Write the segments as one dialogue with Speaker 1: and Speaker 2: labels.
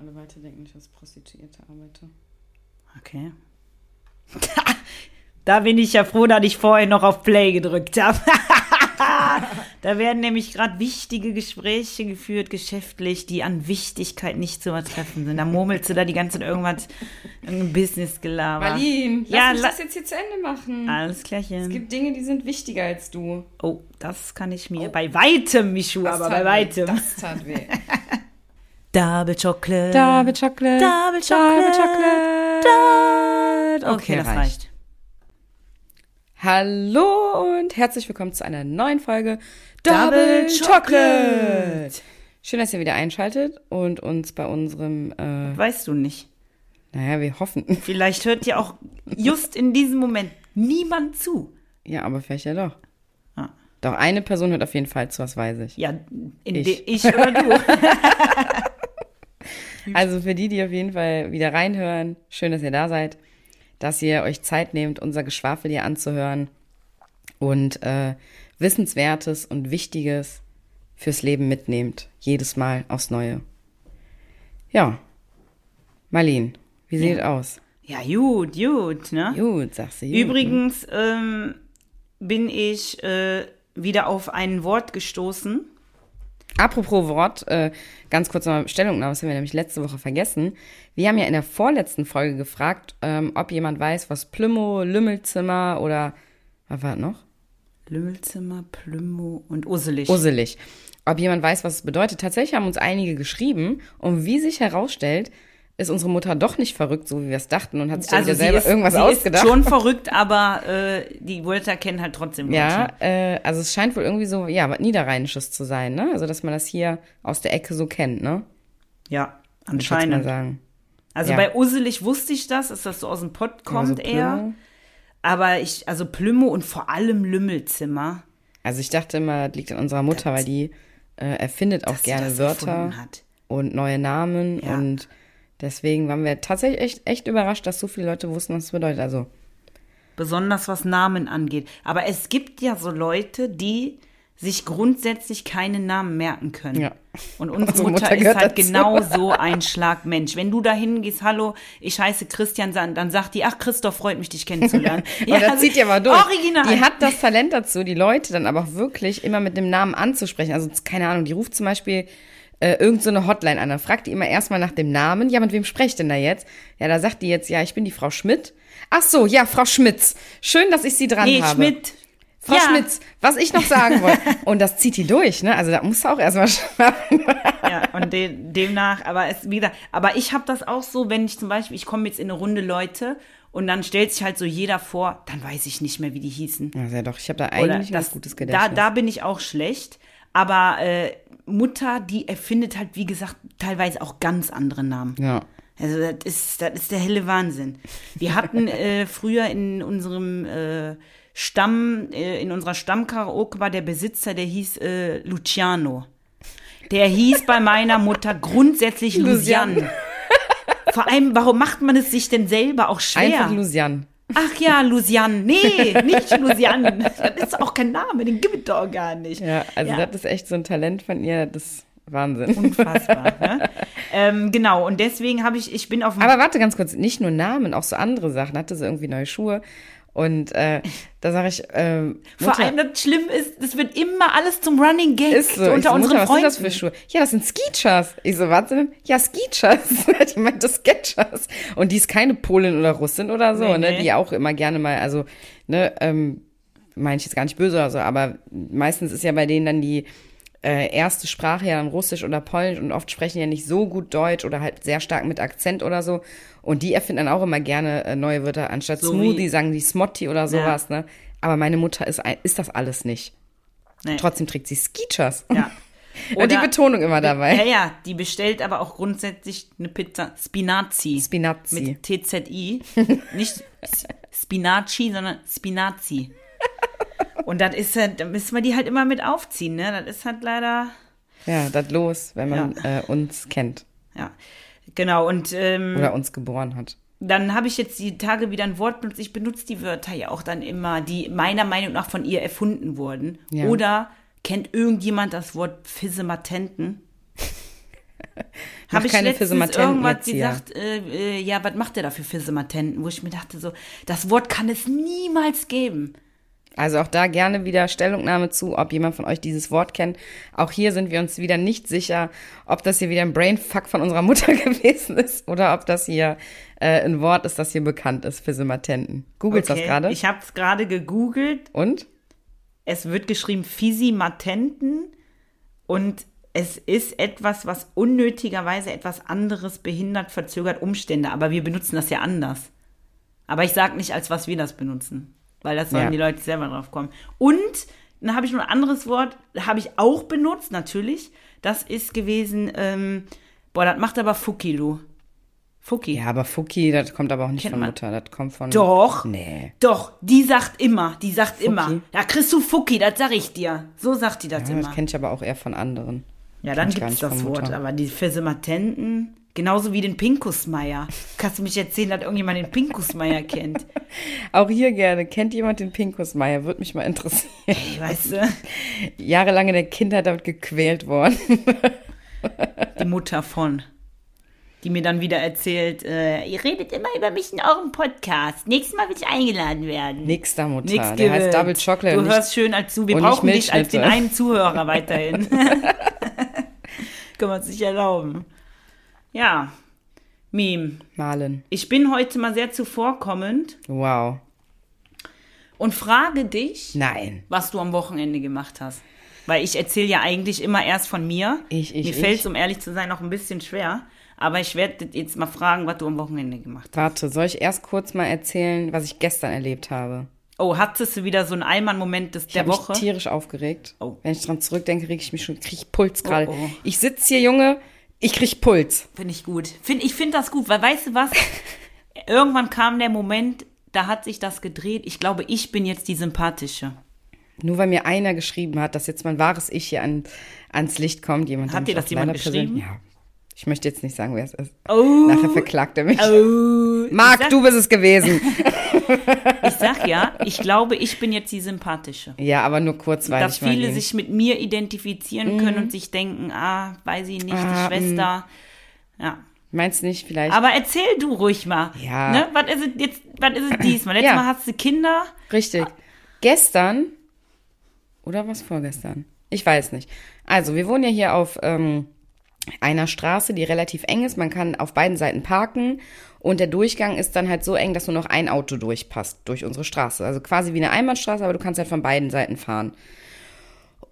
Speaker 1: alle weiter denken, dass ich als Prostituierte arbeite.
Speaker 2: Okay. Da bin ich ja froh, dass ich vorher noch auf Play gedrückt habe. da werden nämlich gerade wichtige Gespräche geführt, geschäftlich, die an Wichtigkeit nicht zu übertreffen sind. Da murmelst du da die ganze Zeit irgendwas, irgendein Business-Gelaber.
Speaker 1: Marlene, lass
Speaker 2: Ja,
Speaker 1: mich
Speaker 2: la-
Speaker 1: das jetzt hier zu Ende machen.
Speaker 2: Alles klärchen.
Speaker 1: Es gibt Dinge, die sind wichtiger als du.
Speaker 2: oh, das kann ich mir bei weitem, Michu, aber bei
Speaker 1: weh.
Speaker 2: weitem.
Speaker 1: Das tat weh.
Speaker 2: Double Chocolate.
Speaker 1: Double Chocolate.
Speaker 2: Double Chocolate.
Speaker 1: Chocolate.
Speaker 2: Okay, das reicht.
Speaker 1: Hallo und herzlich willkommen zu einer neuen Folge
Speaker 2: Double
Speaker 1: Double
Speaker 2: Chocolate.
Speaker 1: Chocolate. Schön, dass ihr wieder einschaltet und uns bei unserem, äh,
Speaker 2: Weißt du nicht.
Speaker 1: naja, wir hoffen.
Speaker 2: Vielleicht hört ja auch just in diesem Moment niemand zu.
Speaker 1: Ja, aber vielleicht ja doch.
Speaker 2: Ah.
Speaker 1: Doch, eine Person hört auf jeden Fall zu, was weiß ich.
Speaker 2: Ja,
Speaker 1: ich,
Speaker 2: ich oder du.
Speaker 1: Also für die, die auf jeden Fall wieder reinhören, schön, dass ihr da seid, dass ihr euch Zeit nehmt, unser Geschwafel hier anzuhören und äh, Wissenswertes und Wichtiges fürs Leben mitnehmt, jedes Mal aufs Neue. Ja, Marlene, wie sieht es aus?
Speaker 2: Ja, gut, gut, ne?
Speaker 1: Gut, sagst du. gut,
Speaker 2: Übrigens ähm, bin ich äh, wieder auf ein Wort gestoßen.
Speaker 1: Apropos Wort, äh, ganz kurz nochmal Stellungnahme, das haben wir nämlich letzte Woche vergessen. Wir haben ja in der vorletzten Folge gefragt, ähm, ob jemand weiß, was Plümo, Lümmelzimmer oder was war noch?
Speaker 2: Lümmelzimmer, Plümo und Usselig.
Speaker 1: Usselig. Ob jemand weiß, was es bedeutet. Tatsächlich haben uns einige geschrieben und wie sich herausstellt, ist unsere Mutter doch nicht verrückt, so wie wir es dachten und hat sich dann wieder selber irgendwas
Speaker 2: sie
Speaker 1: ausgedacht.
Speaker 2: ist schon verrückt, aber äh, die Wörter kennen halt trotzdem
Speaker 1: ja, äh, also es scheint wohl irgendwie so, ja, was Niederrheinisches zu sein, ne? Also, dass man das hier aus der Ecke so kennt, ne?
Speaker 2: Ja,
Speaker 1: jetzt mal
Speaker 2: anscheinend.
Speaker 1: sagen.
Speaker 2: Also
Speaker 1: Ja.
Speaker 2: bei Usselig wusste ich das, dass das so aus dem Pott kommt
Speaker 1: Also
Speaker 2: eher. Aber ich, also Plümo und vor allem Lümmelzimmer.
Speaker 1: Also ich dachte immer, das liegt an unserer Mutter, weil die äh, erfindet auch gerne
Speaker 2: das
Speaker 1: Wörter und neue Namen
Speaker 2: Ja.
Speaker 1: und deswegen waren wir tatsächlich echt, echt überrascht, dass so viele Leute wussten, was es bedeutet. Also
Speaker 2: Besonders was Namen angeht. Aber es gibt ja so Leute, die sich grundsätzlich keine Namen merken können.
Speaker 1: Ja.
Speaker 2: Und unsere
Speaker 1: Unsere
Speaker 2: Mutter,
Speaker 1: Mutter
Speaker 2: ist halt
Speaker 1: dazu.
Speaker 2: genau so ein Schlagmensch. Wenn du da hingehst, hallo, ich heiße Christian, dann dann sagt die, ach Christoph, freut mich, dich kennenzulernen.
Speaker 1: ja, das
Speaker 2: also
Speaker 1: zieht ja mal durch.
Speaker 2: Original.
Speaker 1: Die hat das Talent dazu, die Leute dann aber auch wirklich immer mit dem Namen anzusprechen. Also keine Ahnung, die ruft zum Beispiel äh, irgend so eine Hotline an. Dann fragt die immer erstmal nach dem Namen. Ja, mit wem spreche ich denn da jetzt? Ja, da sagt die jetzt, ja, ich bin die Frau Schmidt. Ach so, ja, Frau Schmitz. Schön, dass ich Sie dran
Speaker 2: nee,
Speaker 1: habe.
Speaker 2: Schmidt.
Speaker 1: Frau
Speaker 2: ja.
Speaker 1: Schmitz, was ich noch sagen wollte. Und das zieht die durch, ne? Also da musst du auch erstmal schaffen.
Speaker 2: Ja, und de demnach, aber es, wie gesagt, aber ich habe das auch so, wenn ich zum Beispiel, ich komme jetzt in eine Runde Leute und dann stellt sich halt so jeder vor, dann weiß ich nicht mehr, wie die hießen.
Speaker 1: Ja, ja doch, ich habe da eigentlich
Speaker 2: das-
Speaker 1: gutes
Speaker 2: Da,
Speaker 1: Gedächtnis.
Speaker 2: da bin ich auch schlecht. Aber äh, Mutter, die erfindet halt, wie gesagt, teilweise auch ganz andere Namen.
Speaker 1: ja.
Speaker 2: Also das ist, das ist der helle Wahnsinn. Wir hatten äh, früher in unserem äh, Stamm, äh, in unserer Stammkaraoke war der Besitzer, der hieß äh, Luciano. Der hieß bei meiner Mutter grundsätzlich
Speaker 1: Lucian.
Speaker 2: Lucian. Vor allem, warum macht man es sich denn selber auch schwer?
Speaker 1: Einfach Lucian.
Speaker 2: Ach ja, Lucian. Nee, nicht Lucian. Das ist auch kein Name, den gibt es doch gar nicht.
Speaker 1: Ja, also
Speaker 2: Ja.
Speaker 1: das ist echt so ein Talent von ihr, das ist Wahnsinn.
Speaker 2: Unfassbar. ne? ähm, genau, und deswegen habe ich, ich bin auf
Speaker 1: Aber warte ganz kurz, nicht nur Namen, auch so andere Sachen. Hatte sie irgendwie neue Schuhe. Und äh, da sage ich, ähm,
Speaker 2: Vor
Speaker 1: Mutter,
Speaker 2: allem das Schlimme ist, es wird immer alles zum Running Gag
Speaker 1: ist so.
Speaker 2: unter
Speaker 1: so,
Speaker 2: unseren
Speaker 1: Mutter, was
Speaker 2: Freunden.
Speaker 1: sind das für Schuhe? Ja, das sind Skichas. Ich so, warte? Ja, Skichas. die meinte Sketchers. Und die ist keine Polin oder Russin oder so,
Speaker 2: Nee,
Speaker 1: ne?
Speaker 2: nee.
Speaker 1: Die auch immer gerne mal, also, ne, ähm, meine ich jetzt gar nicht böse oder so, aber meistens ist ja bei denen dann die äh, erste Sprache ja dann Russisch oder Polnisch und oft sprechen ja nicht so gut Deutsch oder halt sehr stark mit Akzent oder so. Und die erfinden dann auch immer gerne äh, neue Wörter. Anstatt
Speaker 2: So
Speaker 1: Smoothie sagen die Smotti oder sowas, ne? Aber meine Mutter ist, ist das alles nicht.
Speaker 2: Nee.
Speaker 1: Trotzdem trägt sie Skichas.
Speaker 2: Ja.
Speaker 1: Und die
Speaker 2: Oder-
Speaker 1: Betonung immer dabei.
Speaker 2: Ja, ja, die bestellt aber auch grundsätzlich eine Pizza Spinazi.
Speaker 1: Spinazi.
Speaker 2: Mit TZI. Nicht Spinaci, sondern Spinazi. Und das ist halt, da müssen wir die halt immer mit aufziehen, ne? Das ist halt leider,
Speaker 1: Ja, das los, wenn man äh, uns kennt
Speaker 2: ja. Genau, und ähm,
Speaker 1: oder uns geboren hat.
Speaker 2: dann habe ich jetzt die Tage wieder ein Wort benutzt. Ich benutze die Wörter ja auch dann immer, die meiner Meinung nach von ihr erfunden wurden.
Speaker 1: Ja.
Speaker 2: Oder kennt irgendjemand das Wort Physematenten? Habe ich
Speaker 1: keine
Speaker 2: letztens irgendwas gesagt, äh, äh, ja, was macht der da für Fissematenten? Wo ich mir dachte so, das Wort kann es niemals geben.
Speaker 1: Also auch da gerne wieder Stellungnahme zu, ob jemand von euch dieses Wort kennt. Auch hier sind wir uns wieder nicht sicher, ob das hier wieder ein Brainfuck von unserer Mutter gewesen ist oder ob das hier äh, ein Wort ist, das hier bekannt ist für Simatenten. Googelst das gerade?
Speaker 2: Ich habe es gerade gegoogelt.
Speaker 1: Und?
Speaker 2: Es wird geschrieben Fisimatenten und es ist etwas, was unnötigerweise etwas anderes behindert, verzögert Umstände. Aber wir benutzen das ja anders. Aber ich sage nicht, als was wir das benutzen, weil das sollen
Speaker 1: Ja.
Speaker 2: die Leute selber drauf kommen. Und dann habe ich noch ein anderes Wort, habe ich auch benutzt, natürlich. Das ist gewesen, ähm, boah, das macht aber Fuki, du. Fuki.
Speaker 1: Ja, aber Fuki, das kommt aber auch nicht
Speaker 2: Kennt
Speaker 1: von
Speaker 2: man.
Speaker 1: Mutter, das kommt von.
Speaker 2: Doch.
Speaker 1: Nee.
Speaker 2: Doch, die sagt immer, die sagt immer,
Speaker 1: Fuki?
Speaker 2: da kriegst du Fuki, das sag ich dir. So sagt die das
Speaker 1: Ja,
Speaker 2: immer.
Speaker 1: das kenne ich aber auch eher von anderen.
Speaker 2: Ja, dann gibt's
Speaker 1: nicht
Speaker 2: das Wort. Aber die Physimatenten, genauso wie den Pinkusmeier. Kannst du mich erzählen, dass irgendjemand den Pinkusmeier kennt?
Speaker 1: Auch hier gerne. Kennt jemand den Pinkusmeier? Würde mich mal interessieren.
Speaker 2: Ey, weißt du,
Speaker 1: Jahrelang in der Kindheit damit gequält worden.
Speaker 2: die Mutter von. Die mir dann wieder erzählt, äh, ihr redet immer über mich in eurem Podcast. Nächstes Mal will ich eingeladen werden.
Speaker 1: Nix da, Mutter.
Speaker 2: Nix
Speaker 1: der heißt
Speaker 2: gewählt.
Speaker 1: Double Chocolate.
Speaker 2: Du hörst schön als zu. Wir brauchen dich als den einen Zuhörer weiterhin. Können wir uns nicht erlauben. Ja, Meme.
Speaker 1: Malen.
Speaker 2: Ich bin heute mal sehr zuvorkommend
Speaker 1: Wow.
Speaker 2: und frage dich,
Speaker 1: Nein.
Speaker 2: was du am Wochenende gemacht hast. Weil ich erzähle ja eigentlich immer erst von mir.
Speaker 1: Ich, ich,
Speaker 2: Mir
Speaker 1: ich.
Speaker 2: fällt es, um ehrlich zu sein, noch ein bisschen schwer. Aber ich werde jetzt mal fragen, was du am Wochenende gemacht hast.
Speaker 1: Warte, soll ich erst kurz mal erzählen, was ich gestern erlebt habe?
Speaker 2: Oh, hattest du wieder so einen Einmann-Moment des
Speaker 1: Ich
Speaker 2: der
Speaker 1: habe mich
Speaker 2: Woche?
Speaker 1: tierisch aufgeregt.
Speaker 2: Oh.
Speaker 1: Wenn ich dran zurückdenke, kriege ich mich schon, krieg ich Puls gerade.
Speaker 2: Oh, oh.
Speaker 1: Ich sitze hier, Junge, ich krieg Puls.
Speaker 2: Finde ich gut. Find, ich finde das gut, weil weißt du was? Irgendwann kam der Moment, da hat sich das gedreht. Ich glaube, ich bin jetzt die Sympathische.
Speaker 1: Nur weil mir einer geschrieben hat, dass jetzt mein wahres Ich hier an, ans Licht kommt. Jemand,
Speaker 2: Hat dir das jemand geschrieben?
Speaker 1: Ja. Ich möchte jetzt nicht sagen, wer es ist.
Speaker 2: Oh,
Speaker 1: Nachher verklagt er mich.
Speaker 2: oh.
Speaker 1: Marc,
Speaker 2: sag,
Speaker 1: du bist es gewesen.
Speaker 2: Ich sag ja, ich glaube, ich bin jetzt die Sympathische.
Speaker 1: ja, aber nur kurzweilig.
Speaker 2: dass viele sich mit mir identifizieren können und sich denken, ah, weiß ich nicht,
Speaker 1: Ah,
Speaker 2: die Schwester. Ja.
Speaker 1: Meinst nicht vielleicht?
Speaker 2: Aber erzähl du ruhig mal.
Speaker 1: Ja.
Speaker 2: Ne? Was ist es jetzt, was ist es diesmal? Letztes
Speaker 1: Ja.
Speaker 2: Mal hast du Kinder.
Speaker 1: Richtig. Gestern oder was vorgestern? Ich weiß nicht. Also, wir wohnen ja hier auf ähm, einer Straße, die relativ eng ist. Man kann auf beiden Seiten parken und der Durchgang ist dann halt so eng, dass nur noch ein Auto durchpasst durch unsere Straße. Also quasi wie eine Einbahnstraße, aber du kannst halt von beiden Seiten fahren.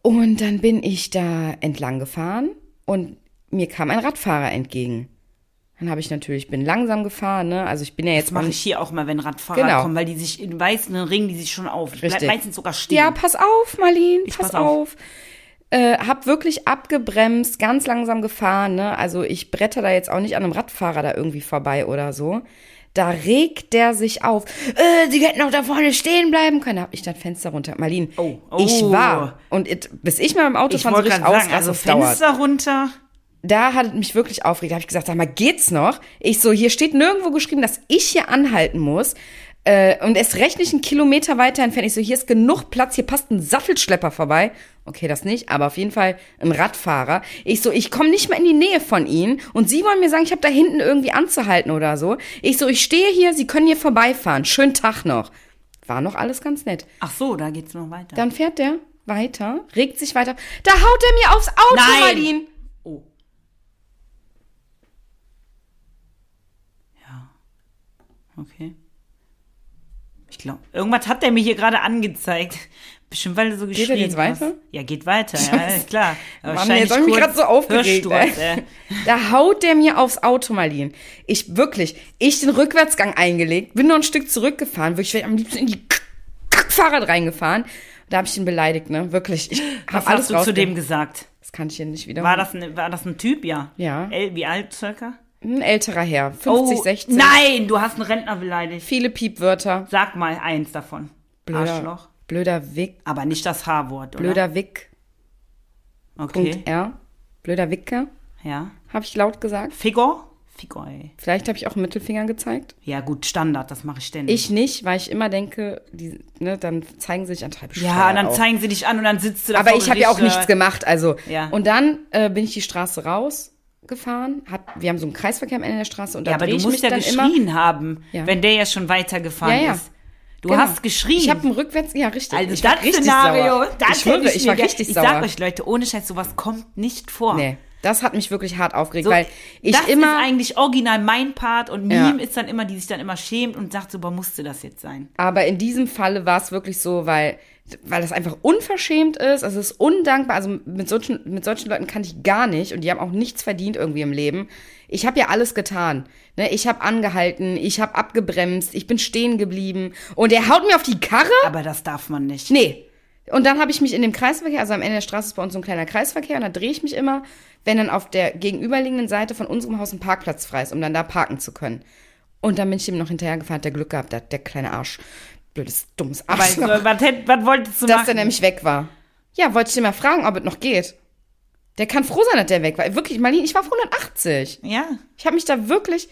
Speaker 1: Und dann bin ich da entlang gefahren und mir kam ein Radfahrer entgegen. Dann habe ich natürlich, bin langsam gefahren, ne? Also ich bin ja jetzt
Speaker 2: Das mache ich hier auch mal, wenn Radfahrer
Speaker 1: Genau.
Speaker 2: kommen, weil die sich in weißen ringen, die sich schon auf. Ich
Speaker 1: Richtig.
Speaker 2: meistens sogar stehen.
Speaker 1: Ja, pass auf, Marlene, pass,
Speaker 2: pass auf.
Speaker 1: auf. Äh, hab wirklich abgebremst, ganz langsam gefahren, ne? Also ich bretter da jetzt auch nicht an einem Radfahrer da irgendwie vorbei oder so. Da regt der sich auf. Äh, sie hätten auch da vorne stehen bleiben können. Da hab ich das Fenster runter. Marlene,
Speaker 2: Oh, oh.
Speaker 1: ich war. Und it, bis ich mal im Auto
Speaker 2: ich
Speaker 1: fahren so richtig
Speaker 2: gerade sagen,
Speaker 1: ausraste,
Speaker 2: also
Speaker 1: es dauert
Speaker 2: Fenster runter.
Speaker 1: da hat es mich wirklich aufgeregt. Da habe ich gesagt, sag mal, geht's noch? Ich so, hier steht nirgendwo geschrieben, dass ich hier anhalten muss. Äh, und erst recht nicht einen Kilometer weiter entfernt. Ich so, hier ist genug Platz, hier passt ein Sattelschlepper vorbei. Okay, das nicht, aber auf jeden Fall ein Radfahrer. Ich so, ich komme nicht mal in die Nähe von ihnen. Und sie wollen mir sagen, ich habe da hinten irgendwie anzuhalten oder so. Ich so, ich stehe hier, sie können hier vorbeifahren. Schönen Tag noch. War noch alles ganz nett.
Speaker 2: Ach so, da geht's noch weiter.
Speaker 1: Dann fährt der weiter, regt sich weiter. Da haut er mir aufs Auto,
Speaker 2: Nein.
Speaker 1: Marlene.
Speaker 2: Oh. Ja. Okay. Ich glaube, irgendwas hat der mir hier gerade angezeigt. Bestimmt, weil du so geschrien
Speaker 1: er jetzt
Speaker 2: hast.
Speaker 1: weiter?
Speaker 2: Ja, geht weiter, ja, ist klar. Aber
Speaker 1: Mann, jetzt hab ich mich gerade so aufgeregt. Ey. Da haut der mir aufs Auto, Marlene. Ich wirklich, ich den Rückwärtsgang eingelegt, bin noch ein Stück zurückgefahren, wirklich ich wär am liebsten in die Fahrrad reingefahren. Da habe ich ihn beleidigt, ne? Wirklich. Ich
Speaker 2: Was
Speaker 1: habe alles
Speaker 2: hast du zu dem gesagt?
Speaker 1: Das kann ich hier nicht wieder.
Speaker 2: War das, ein, war das ein Typ, ja?
Speaker 1: Ja.
Speaker 2: Wie alt circa?
Speaker 1: Ein älterer Herr, 50, 60.
Speaker 2: Oh, Nein, du hast einen Rentner beleidigt.
Speaker 1: Viele Piepwörter.
Speaker 2: Sag mal eins davon.
Speaker 1: Blöder,
Speaker 2: Arschloch.
Speaker 1: blöder Wick,
Speaker 2: Aber nicht das H-Wort, oder?
Speaker 1: blöder Wick,
Speaker 2: Okay.
Speaker 1: Punkt R. Blöder Wicker,
Speaker 2: Ja.
Speaker 1: habe ich laut gesagt.
Speaker 2: Figur? Figur, ey.
Speaker 1: Vielleicht habe ich auch Mittelfinger gezeigt.
Speaker 2: Ja, gut, Standard, das mache ich ständig.
Speaker 1: Ich nicht, weil ich immer denke, die, ne, dann zeigen sie sich an
Speaker 2: ja, und dann
Speaker 1: auf.
Speaker 2: zeigen sie dich an und dann sitzt du da
Speaker 1: Aber ich habe ja auch nichts
Speaker 2: äh,
Speaker 1: gemacht, also.
Speaker 2: Ja.
Speaker 1: Und dann äh, bin ich die Straße raus gefahren. Hat, wir haben so einen Kreisverkehr am Ende der Straße und da
Speaker 2: Ja, aber du
Speaker 1: ich
Speaker 2: musst ja
Speaker 1: dann immer.
Speaker 2: geschrien haben,
Speaker 1: Ja.
Speaker 2: wenn der ja schon weitergefahren
Speaker 1: Ja, ja.
Speaker 2: ist. Du
Speaker 1: Genau.
Speaker 2: hast geschrien.
Speaker 1: Ich habe einen Rückwärts, ja richtig.
Speaker 2: also
Speaker 1: ich
Speaker 2: das
Speaker 1: richtig
Speaker 2: Szenario,
Speaker 1: sauer.
Speaker 2: das
Speaker 1: ich schwöre, ich
Speaker 2: mir
Speaker 1: war richtig
Speaker 2: Ich
Speaker 1: sauer.
Speaker 2: sag euch Leute, ohne Scheiß, sowas kommt nicht vor.
Speaker 1: nee, das hat mich wirklich hart aufgeregt,
Speaker 2: So,
Speaker 1: weil ich
Speaker 2: das
Speaker 1: immer
Speaker 2: ist eigentlich original mein Part und
Speaker 1: Ja.
Speaker 2: Meme ist dann immer, die sich dann immer schämt und sagt so, boah, musste das jetzt sein?
Speaker 1: Aber in diesem Falle war es wirklich so, weil, weil das einfach unverschämt ist. Es ist undankbar. Also mit solchen, mit solchen Leuten kann ich gar nicht und die haben auch nichts verdient irgendwie im Leben. Ich habe ja alles getan. Ne? Ich habe angehalten, ich habe abgebremst, ich bin stehen geblieben und er haut mir auf die Karre.
Speaker 2: Aber das darf man nicht.
Speaker 1: Nee. Und dann habe ich mich in dem Kreisverkehr, also am Ende der Straße ist bei uns so ein kleiner Kreisverkehr, und da drehe ich mich immer, wenn dann auf der gegenüberliegenden Seite von unserem Haus ein Parkplatz frei ist, um dann da parken zu können. Und dann bin ich ihm noch hinterhergefahren, hat der Glück gehabt, der, der kleine Arsch. Blödes, dummes
Speaker 2: Aber
Speaker 1: Arsch.
Speaker 2: äh, was, hätt- was wolltest du
Speaker 1: dass
Speaker 2: machen?
Speaker 1: der nämlich weg war. Ja, wollte ich dir mal fragen, ob es noch geht. Der kann froh sein, dass der weg war. Wirklich, Marlene, ich war auf 180.
Speaker 2: ja,
Speaker 1: Ich habe mich da wirklich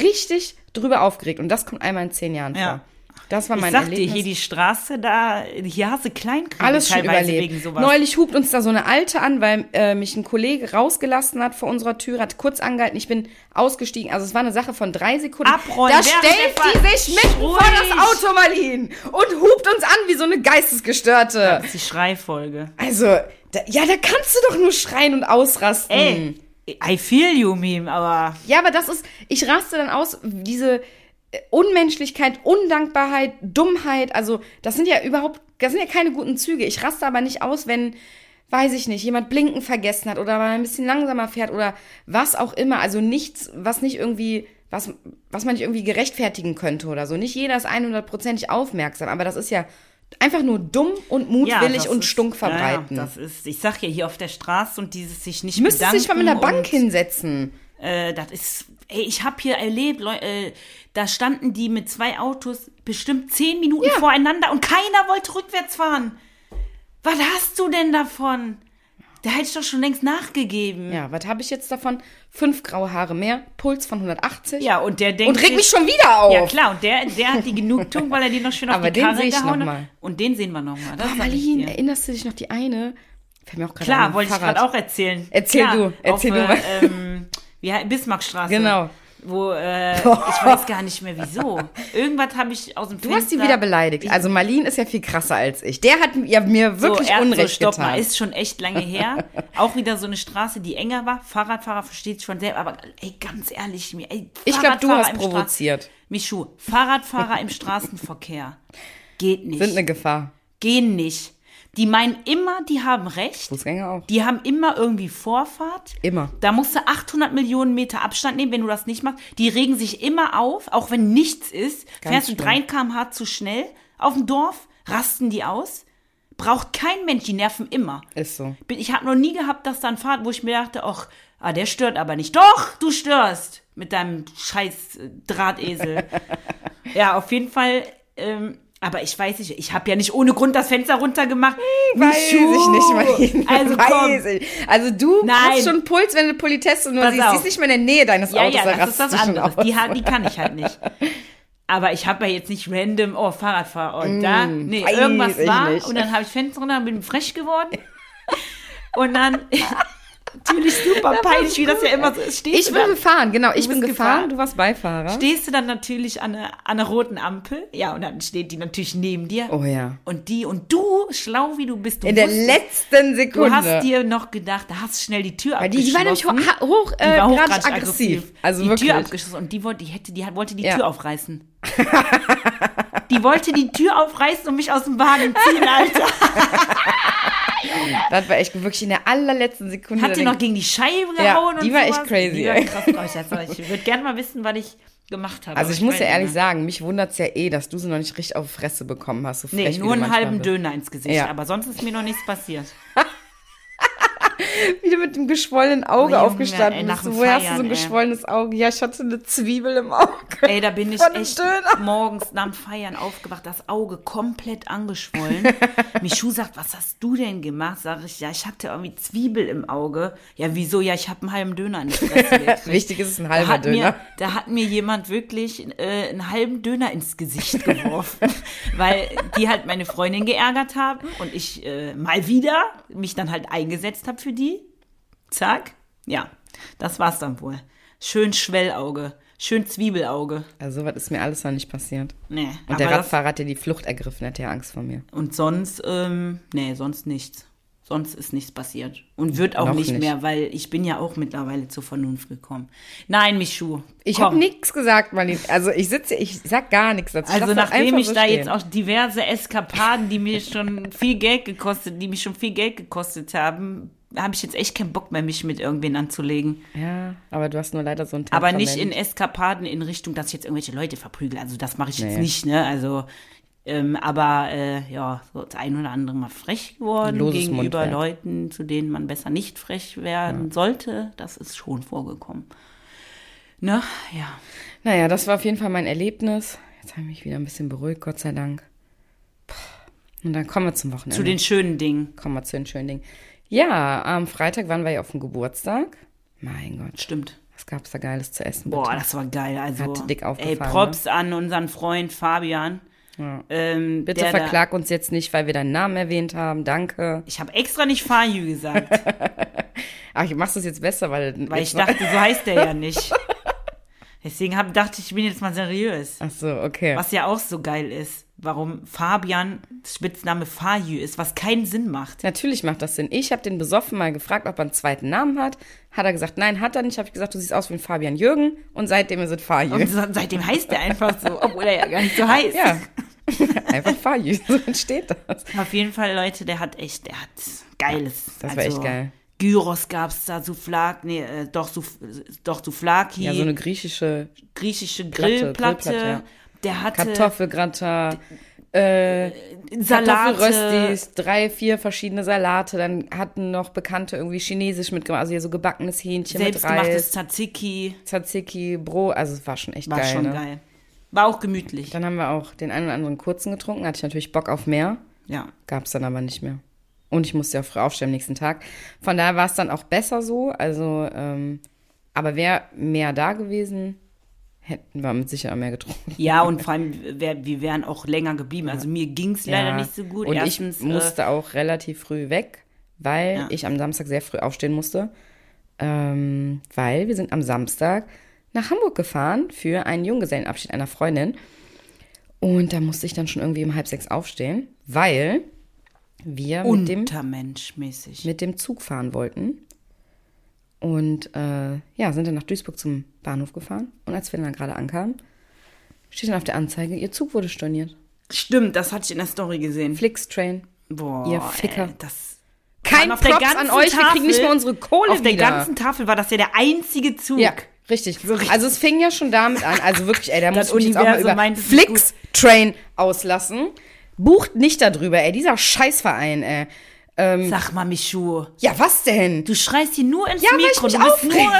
Speaker 1: richtig drüber aufgeregt. Und das kommt einmal in zehn Jahren
Speaker 2: Ja.
Speaker 1: vor. Das war
Speaker 2: ich
Speaker 1: mein
Speaker 2: sag dir,
Speaker 1: Erlebnis.
Speaker 2: hier die Straße, da, hier hast du Kleinkriege
Speaker 1: Alles schon überlebt.
Speaker 2: wegen sowas.
Speaker 1: Neulich hupt uns da so eine Alte an, weil äh, mich ein Kollege rausgelassen hat vor unserer Tür, hat kurz angehalten, ich bin ausgestiegen. Also es war eine Sache von drei Sekunden.
Speaker 2: Abrollen,
Speaker 1: da stellt die sich mitten vor
Speaker 2: Ruhig.
Speaker 1: das Auto, Marlene, und hupt uns an wie so eine Geistesgestörte.
Speaker 2: Das ist die Schreifolge.
Speaker 1: Also, da, ja, da kannst du doch nur schreien und ausrasten.
Speaker 2: Ey, I feel you, Meme, aber
Speaker 1: Ja, aber das ist, ich raste dann aus, diese Unmenschlichkeit, Undankbarkeit, Dummheit, also das sind ja überhaupt, das sind ja keine guten Züge. Ich raste aber nicht aus, wenn, weiß ich nicht, jemand Blinken vergessen hat oder mal ein bisschen langsamer fährt oder was auch immer. Also nichts, was nicht irgendwie, was, was man nicht irgendwie gerechtfertigen könnte oder so. Nicht jeder ist 100%ig aufmerksam, aber das ist ja einfach nur dumm und mutwillig
Speaker 2: das
Speaker 1: und
Speaker 2: ist-
Speaker 1: stunk verbreiten.
Speaker 2: Ja, das ist, ich sag ja, hier auf der Straße und dieses sich nicht
Speaker 1: Müsstest
Speaker 2: bedanken
Speaker 1: dich mal mit einer Bank hinsetzen.
Speaker 2: Äh, das ist, ey, ich hab hier erlebt, Leu äh, da standen die mit zwei Autos bestimmt zehn Minuten voreinander und keiner wollte rückwärts fahren. Was hast du denn davon? Da hätte ich doch schon längst nachgegeben.
Speaker 1: Ja, was habe ich jetzt davon? Fünf graue Haare mehr, Puls von 180.
Speaker 2: Ja, und der denkt
Speaker 1: und reg
Speaker 2: sich-
Speaker 1: mich schon wieder auf.
Speaker 2: Ja, klar, und der, der hat die Genugtuung, weil er die noch schön auf
Speaker 1: Aber
Speaker 2: die Karre gehauen
Speaker 1: noch
Speaker 2: hat.
Speaker 1: mal.
Speaker 2: Und den sehen wir nochmal.
Speaker 1: Marlene, erinnerst du dich noch die eine? Fällt mir auch gerade
Speaker 2: Klar, wollte ich gerade auch erzählen.
Speaker 1: Erzähl
Speaker 2: Klar,
Speaker 1: du, erzähl
Speaker 2: auf,
Speaker 1: du mal.
Speaker 2: Äh, ähm, wie Bismarckstraße.
Speaker 1: Genau.
Speaker 2: Wo, äh, ich weiß gar nicht mehr wieso. Irgendwas habe ich aus dem
Speaker 1: Du
Speaker 2: Fenster.
Speaker 1: hast sie wieder beleidigt. Also Marlene ist ja viel krasser als ich. Der hat ja mir wirklich
Speaker 2: so, er,
Speaker 1: Unrecht
Speaker 2: so, stopp
Speaker 1: getan.
Speaker 2: mal, ist schon echt lange her. Auch wieder so eine Straße, die enger war. Fahrradfahrer versteht sich schon selber, aber ey, ganz ehrlich, mir, ey,
Speaker 1: ich glaube, du hast provoziert.
Speaker 2: Michu, Fahrradfahrer im Straßenverkehr. Geht nicht.
Speaker 1: Sind eine Gefahr.
Speaker 2: Gehen nicht. Die meinen immer, die haben recht.
Speaker 1: Fußgänger auch.
Speaker 2: Die haben immer irgendwie Vorfahrt.
Speaker 1: Immer.
Speaker 2: Da musst du 800 Millionen Meter Abstand nehmen, wenn du das nicht machst. Die regen sich immer auf, auch wenn nichts ist.
Speaker 1: Ganz
Speaker 2: Fährst du
Speaker 1: schlimm.
Speaker 2: 3 km/h zu schnell auf dem Dorf, rasten die aus. Braucht kein Mensch, die nerven immer.
Speaker 1: Ist so.
Speaker 2: Ich habe noch nie gehabt, dass da ein Fahrt, wo ich mir dachte, ach, ah, der stört aber nicht. Doch, du störst mit deinem scheiß äh, Drahtesel. ja, auf jeden Fall. Ähm, aber ich weiß nicht, ich habe ja nicht ohne Grund das Fenster runtergemacht.
Speaker 1: Weiß
Speaker 2: Michu!
Speaker 1: ich nicht, Marlene.
Speaker 2: Also komm.
Speaker 1: Also du
Speaker 2: Nein.
Speaker 1: hast schon Puls, wenn du Politesse nur
Speaker 2: Pass
Speaker 1: siehst.
Speaker 2: auf.
Speaker 1: Siehst nicht mehr in der Nähe deines
Speaker 2: Ja,
Speaker 1: Autos.
Speaker 2: ja,
Speaker 1: da
Speaker 2: das ist das andere. Die, die kann ich halt nicht. Aber ich habe ja jetzt nicht random, oh, Fahrradfahrer, oh, da, nee, irgendwas war.
Speaker 1: nicht.
Speaker 2: Und dann habe ich Fenster runter und bin frech geworden. Und dann, natürlich super peinlich, wie das ja immer so ist. Stehst
Speaker 1: Ich
Speaker 2: du
Speaker 1: bin
Speaker 2: dann-
Speaker 1: gefahren, genau. Ich bin gefahren,
Speaker 2: gefahren?
Speaker 1: du warst Beifahrer.
Speaker 2: stehst du dann natürlich an einer, an einer roten Ampel. Ja, und dann steht die natürlich neben dir.
Speaker 1: Oh ja.
Speaker 2: Und die, und du, schlau wie du bist, du,
Speaker 1: In der letzten Sekunde.
Speaker 2: du hast dir noch gedacht, da hast du schnell die Tür
Speaker 1: Weil die, die war nämlich ho
Speaker 2: abgeschlossen.
Speaker 1: hoch,
Speaker 2: Die
Speaker 1: äh,
Speaker 2: war
Speaker 1: gradig
Speaker 2: hochgradig
Speaker 1: aggressiv. Also
Speaker 2: die
Speaker 1: wirklich.
Speaker 2: Tür abgeschlossen und die wollte, die hätte, die wollte die
Speaker 1: Ja.
Speaker 2: Tür aufreißen. die wollte die Tür aufreißen und mich aus dem Wagen ziehen, Alter.
Speaker 1: Das war echt wirklich in der allerletzten Sekunde.
Speaker 2: Hat die noch gegen die Scheibe
Speaker 1: Ja,
Speaker 2: gehauen
Speaker 1: die
Speaker 2: und
Speaker 1: war echt
Speaker 2: sowas.
Speaker 1: crazy,
Speaker 2: Die war
Speaker 1: ey.
Speaker 2: krass, oh, ich, ich würde gerne mal wissen, was ich gemacht habe.
Speaker 1: Also
Speaker 2: aber
Speaker 1: ich muss ja ehrlich
Speaker 2: mehr.
Speaker 1: sagen, mich wundert's ja eh, dass du sie noch nicht richtig auf die Fresse bekommen hast. So
Speaker 2: Nee,
Speaker 1: frech, wie
Speaker 2: nur einen halben
Speaker 1: bist.
Speaker 2: Döner ins Gesicht,
Speaker 1: Ja.
Speaker 2: aber sonst ist mir noch nichts passiert.
Speaker 1: Wie du mit dem geschwollenen Auge
Speaker 2: Oh, Junge,
Speaker 1: aufgestanden
Speaker 2: ey, nach
Speaker 1: bist. Woher hast du so ein
Speaker 2: ey.
Speaker 1: geschwollenes Auge? Ja, ich hatte eine Zwiebel im Auge.
Speaker 2: Ey, da bin ich echt
Speaker 1: Döner.
Speaker 2: morgens nach dem Feiern aufgewacht, das Auge komplett angeschwollen. Michu sagt, was hast du denn gemacht? Sag ich, ja, ich hatte irgendwie Zwiebel im Auge. Ja, wieso? Ja, ich habe einen halben Döner in die Fresse.
Speaker 1: Wichtig ist es ein
Speaker 2: Da
Speaker 1: halber
Speaker 2: hat,
Speaker 1: Döner.
Speaker 2: mir, da hat mir jemand wirklich äh, einen halben Döner ins Gesicht geworfen, weil die halt meine Freundin geärgert haben und ich äh, mal wieder mich dann halt eingesetzt habe für die. Zack. Ja, das war's dann wohl. Schön Schwellauge, schön Zwiebelauge.
Speaker 1: Also was ist mir alles noch nicht passiert.
Speaker 2: Nee,
Speaker 1: Und der Radfahrer hat ja die Flucht ergriffen, hatte ja Angst vor mir.
Speaker 2: und sonst, ähm, nee, sonst nichts. Sonst ist nichts passiert. Und wird auch nicht,
Speaker 1: nicht.
Speaker 2: mehr, weil ich bin ja auch mittlerweile zur Vernunft gekommen. Nein, Michu.
Speaker 1: Ich habe nichts gesagt, Marlene. Also ich sitze, ich sag gar nichts dazu.
Speaker 2: Also nachdem ich
Speaker 1: so
Speaker 2: da
Speaker 1: stehen.
Speaker 2: jetzt auch diverse Eskapaden, die mir schon viel Geld gekostet, die mich schon viel Geld gekostet haben, habe ich jetzt echt keinen Bock mehr, mich mit irgendwen anzulegen.
Speaker 1: Ja, aber du hast nur leider so ein
Speaker 2: Aber nicht in
Speaker 1: Temperament.
Speaker 2: Eskapaden in Richtung, dass ich jetzt irgendwelche Leute verprügel. Also das mache ich jetzt
Speaker 1: Nee.
Speaker 2: nicht, ne? Also, ähm, aber äh, ja, so das ein oder andere Mal frech geworden
Speaker 1: Loses
Speaker 2: gegenüber
Speaker 1: Mundwerk.
Speaker 2: Leuten, zu denen man besser nicht frech werden sollte. Das ist schon vorgekommen. Ne? Ja.
Speaker 1: Naja, das war auf jeden Fall mein Erlebnis. Jetzt habe ich mich wieder ein bisschen beruhigt, Gott sei Dank. Puh. Und dann kommen wir zum Wochenende.
Speaker 2: Zu den schönen Dingen.
Speaker 1: kommen wir zu den schönen Dingen. Ja, am Freitag waren wir ja auf dem Geburtstag. Mein Gott,
Speaker 2: Stimmt.
Speaker 1: was gab's da Geiles zu essen?
Speaker 2: Boah,
Speaker 1: bitte?
Speaker 2: das war geil. Also,
Speaker 1: Hat dick
Speaker 2: ey,
Speaker 1: aufgefallen, ne?
Speaker 2: Props an unseren Freund Fabian. Ähm,
Speaker 1: Bitte
Speaker 2: der
Speaker 1: verklag uns jetzt nicht, weil wir deinen Namen erwähnt haben. Danke.
Speaker 2: Ich habe extra nicht Faju gesagt,
Speaker 1: Ach, ich mach's das jetzt besser, weil.
Speaker 2: weil ich dachte, so heißt der ja nicht. Deswegen hab, dachte ich, ich bin jetzt mal seriös.
Speaker 1: Ach so, okay.
Speaker 2: Was ja auch so geil ist, warum Fabian Spitzname Faju ist, was keinen Sinn macht.
Speaker 1: Natürlich macht das Sinn. Ich habe den besoffen mal gefragt, ob er einen zweiten Namen hat. Hat er gesagt, nein, hat er nicht. Habe ich gesagt, du siehst aus wie ein Fabian Jürgen. Und seitdem ist es Fajü.
Speaker 2: Und seitdem heißt er einfach so, obwohl er ja gar nicht so heißt.
Speaker 1: Ja. Einfach Fajü. So entsteht das.
Speaker 2: Auf jeden Fall, Leute, der hat echt, der hat Geiles. Also,
Speaker 1: das war echt geil.
Speaker 2: Gyros gab's da, Souflak, nee, äh, doch, Souf, doch Souflaki,
Speaker 1: Ja, so eine griechische
Speaker 2: griechische
Speaker 1: Platte,
Speaker 2: Grillplatte.
Speaker 1: Grillplatte, ja.
Speaker 2: Der hatte
Speaker 1: Kartoffelgratin, äh,
Speaker 2: Salate.
Speaker 1: Kartoffelröstis, drei, vier verschiedene Salate. Dann hatten noch Bekannte irgendwie Chinesisch mitgemacht, also hier so gebackenes Hähnchen mit
Speaker 2: selbstgemachtes
Speaker 1: Reis,
Speaker 2: Tzatziki.
Speaker 1: Tzatziki, Brot. Also es war schon echt
Speaker 2: War
Speaker 1: geil.
Speaker 2: schon
Speaker 1: ne?
Speaker 2: geil. War auch gemütlich.
Speaker 1: Dann haben wir auch den einen oder anderen kurzen getrunken. Hatte ich natürlich Bock auf mehr.
Speaker 2: Ja.
Speaker 1: Gab's dann aber nicht mehr. Und ich musste ja früh aufstehen am nächsten Tag. Von daher war es dann auch besser so. Also, ähm, aber wäre mehr da gewesen, hätten wir mit Sicherheit mehr getrunken.
Speaker 2: Ja, und vor allem, wär, wir wären auch länger geblieben. Also mir ging's leider
Speaker 1: Ja.
Speaker 2: nicht so gut.
Speaker 1: Und
Speaker 2: Erstens,
Speaker 1: ich musste auch relativ früh weg, weil
Speaker 2: Ja.
Speaker 1: ich am Samstag sehr früh aufstehen musste. Ähm, weil wir sind am Samstag nach Hamburg gefahren für einen Junggesellenabschied einer Freundin. Und da musste ich dann schon irgendwie um halb sechs aufstehen, weil wir
Speaker 2: äh,
Speaker 1: mit dem, mit dem Zug fahren wollten. Und äh, ja, sind dann nach Duisburg zum Bahnhof gefahren. Und als wir dann gerade ankamen, steht dann auf der Anzeige, ihr Zug wurde storniert.
Speaker 2: Stimmt, das hatte ich in der Story gesehen.
Speaker 1: Flixtrain.
Speaker 2: Boah,
Speaker 1: Ihr Ficker.
Speaker 2: Ey, das
Speaker 1: Kein
Speaker 2: auf der
Speaker 1: Props an
Speaker 2: ganzen
Speaker 1: euch, wir kriegen nicht
Speaker 2: Tafel-
Speaker 1: mehr unsere Kohle
Speaker 2: Auf der
Speaker 1: wieder.
Speaker 2: ganzen Tafel war das ja der einzige Zug.
Speaker 1: Ja, richtig. Also es fing ja schon damit an, also wirklich, ey, da muss ich jetzt auch mal über Flix-Train auslassen. Bucht nicht darüber, ey, dieser Scheißverein, ey.
Speaker 2: Sag mal, Michu,
Speaker 1: Ja, was denn?
Speaker 2: du schreist hier nur ins
Speaker 1: Ja,
Speaker 2: Mikro, du bist
Speaker 1: aufreg.
Speaker 2: nur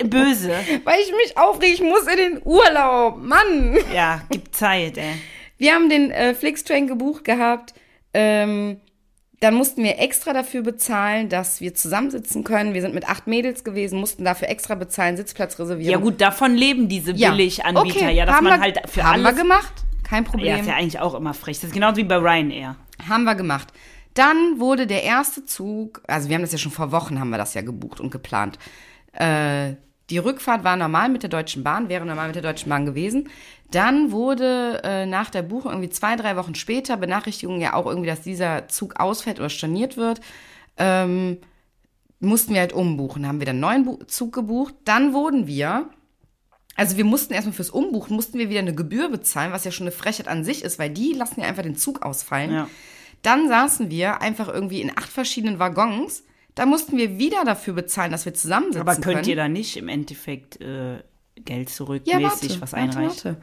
Speaker 2: äh, böse.
Speaker 1: Weil ich mich aufrege, ich muss in den Urlaub, Mann.
Speaker 2: Ja, gib Zeit, ey.
Speaker 1: Wir haben den äh, Flixtrain gebucht gehabt. Ähm, dann mussten wir extra dafür bezahlen, dass wir zusammensitzen können. Wir sind mit acht Mädels gewesen, mussten dafür extra bezahlen, Sitzplatz reservieren.
Speaker 2: Ja gut, davon leben diese Billiganbieter, ja, dass
Speaker 1: haben
Speaker 2: man
Speaker 1: wir,
Speaker 2: halt für
Speaker 1: haben
Speaker 2: alles...
Speaker 1: wir gemacht, kein
Speaker 2: ja,
Speaker 1: Problem.
Speaker 2: ist ja eigentlich auch immer frech. Das ist genauso wie bei Ryanair.
Speaker 1: Haben wir gemacht. Dann wurde der erste Zug, also wir haben das ja schon vor Wochen, haben wir das ja gebucht und geplant. Äh, die Rückfahrt war normal mit der Deutschen Bahn, wäre normal mit der Deutschen Bahn gewesen. Dann wurde äh, nach der Buchung irgendwie zwei, drei Wochen später Benachrichtigung ja auch irgendwie, dass dieser Zug ausfällt oder storniert wird. Ähm, mussten wir halt umbuchen. Haben wir dann einen neuen Zug gebucht. Dann wurden wir also wir mussten erstmal fürs Umbuchen, mussten wir wieder eine Gebühr bezahlen, was ja schon eine Frechheit an sich ist, weil die lassen ja einfach den Zug ausfallen.
Speaker 2: Ja.
Speaker 1: Dann saßen wir einfach irgendwie in acht verschiedenen Waggons. Da mussten wir wieder dafür bezahlen, dass wir zusammensitzen
Speaker 2: Aber könnt
Speaker 1: können.
Speaker 2: ihr da nicht im Endeffekt äh, Geld
Speaker 1: ja,
Speaker 2: zurückmäßig
Speaker 1: warte,
Speaker 2: was
Speaker 1: warte,
Speaker 2: einreichen?
Speaker 1: warte.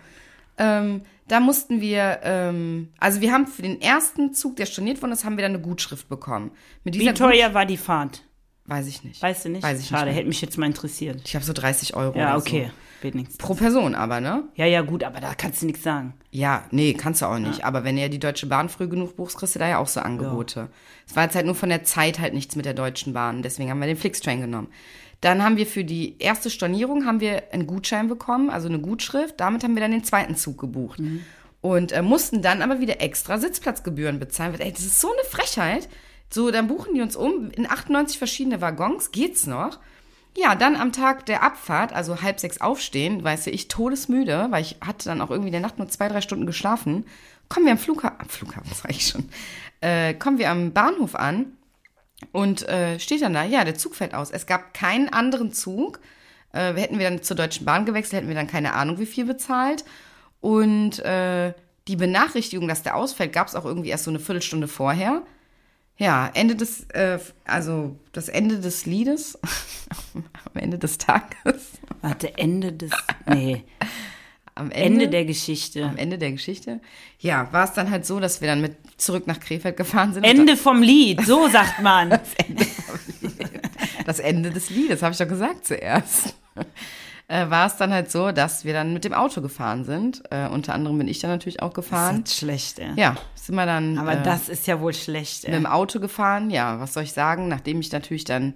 Speaker 1: Ähm, da mussten wir, ähm, also wir haben für den ersten Zug, der storniert worden ist, haben wir dann eine Gutschrift bekommen.
Speaker 2: Wie teuer war die Fahrt?
Speaker 1: Weiß ich nicht.
Speaker 2: Weißt du nicht?
Speaker 1: Weiß ich
Speaker 2: Schade,
Speaker 1: nicht.
Speaker 2: hätte mich jetzt mal interessiert.
Speaker 1: Ich habe so 30 Euro.
Speaker 2: Ja, okay.
Speaker 1: So.
Speaker 2: Wenigstens.
Speaker 1: Pro Person aber, ne?
Speaker 2: Ja, ja, gut, aber da kannst du nichts sagen.
Speaker 1: Ja, nee, kannst du auch nicht. Aber wenn du ja die Deutsche Bahn früh genug buchst, kriegst du da ja auch so Angebote. Es war jetzt halt nur von der Zeit halt nichts mit der Deutschen Bahn. Deswegen haben wir den Flixtrain genommen. Dann haben wir für die erste Stornierung haben wir einen Gutschein bekommen, also eine Gutschrift. Damit haben wir dann den zweiten Zug gebucht. Und äh, mussten dann aber wieder extra Sitzplatzgebühren bezahlen. Ey, das ist so eine Frechheit. So, dann buchen die uns um in 98 verschiedene Waggons. Geht's noch? Ja, dann am Tag der Abfahrt, also halb sechs aufstehen, weißt du, ich todesmüde, weil ich hatte dann auch irgendwie in der Nacht nur zwei, drei Stunden geschlafen. Kommen wir am Flughafen, am Flughafen sag ich schon, äh, kommen wir am Bahnhof an und äh, steht dann da, ja, der Zug fällt aus. Es gab keinen anderen Zug. Äh, hätten wir dann zur Deutschen Bahn gewechselt, hätten wir dann keine Ahnung, wie viel bezahlt. Und äh, die Benachrichtigung, dass der ausfällt, gab es auch irgendwie erst so eine Viertelstunde vorher. Ja, Ende des, äh, also das Ende des Liedes, am Ende des Tages,
Speaker 2: Warte, Ende des. Nee.
Speaker 1: am
Speaker 2: Ende der Geschichte.
Speaker 1: am Ende der Geschichte, ja, war es dann halt so, dass wir dann mit zurück nach Krefeld gefahren sind.
Speaker 2: Ende vom Lied, so sagt man.
Speaker 1: das Ende des Liedes, habe ich doch gesagt zuerst. Äh, war es dann halt so, dass wir dann mit dem Auto gefahren sind. Äh, unter anderem bin ich dann natürlich auch
Speaker 2: Das
Speaker 1: gefahren.
Speaker 2: ist schlecht, ey.
Speaker 1: Ja, sind wir dann
Speaker 2: Aber
Speaker 1: äh,
Speaker 2: das ist ja wohl schlecht,
Speaker 1: mit
Speaker 2: ey.
Speaker 1: dem Auto gefahren. Ja, was soll ich sagen? Nachdem ich natürlich dann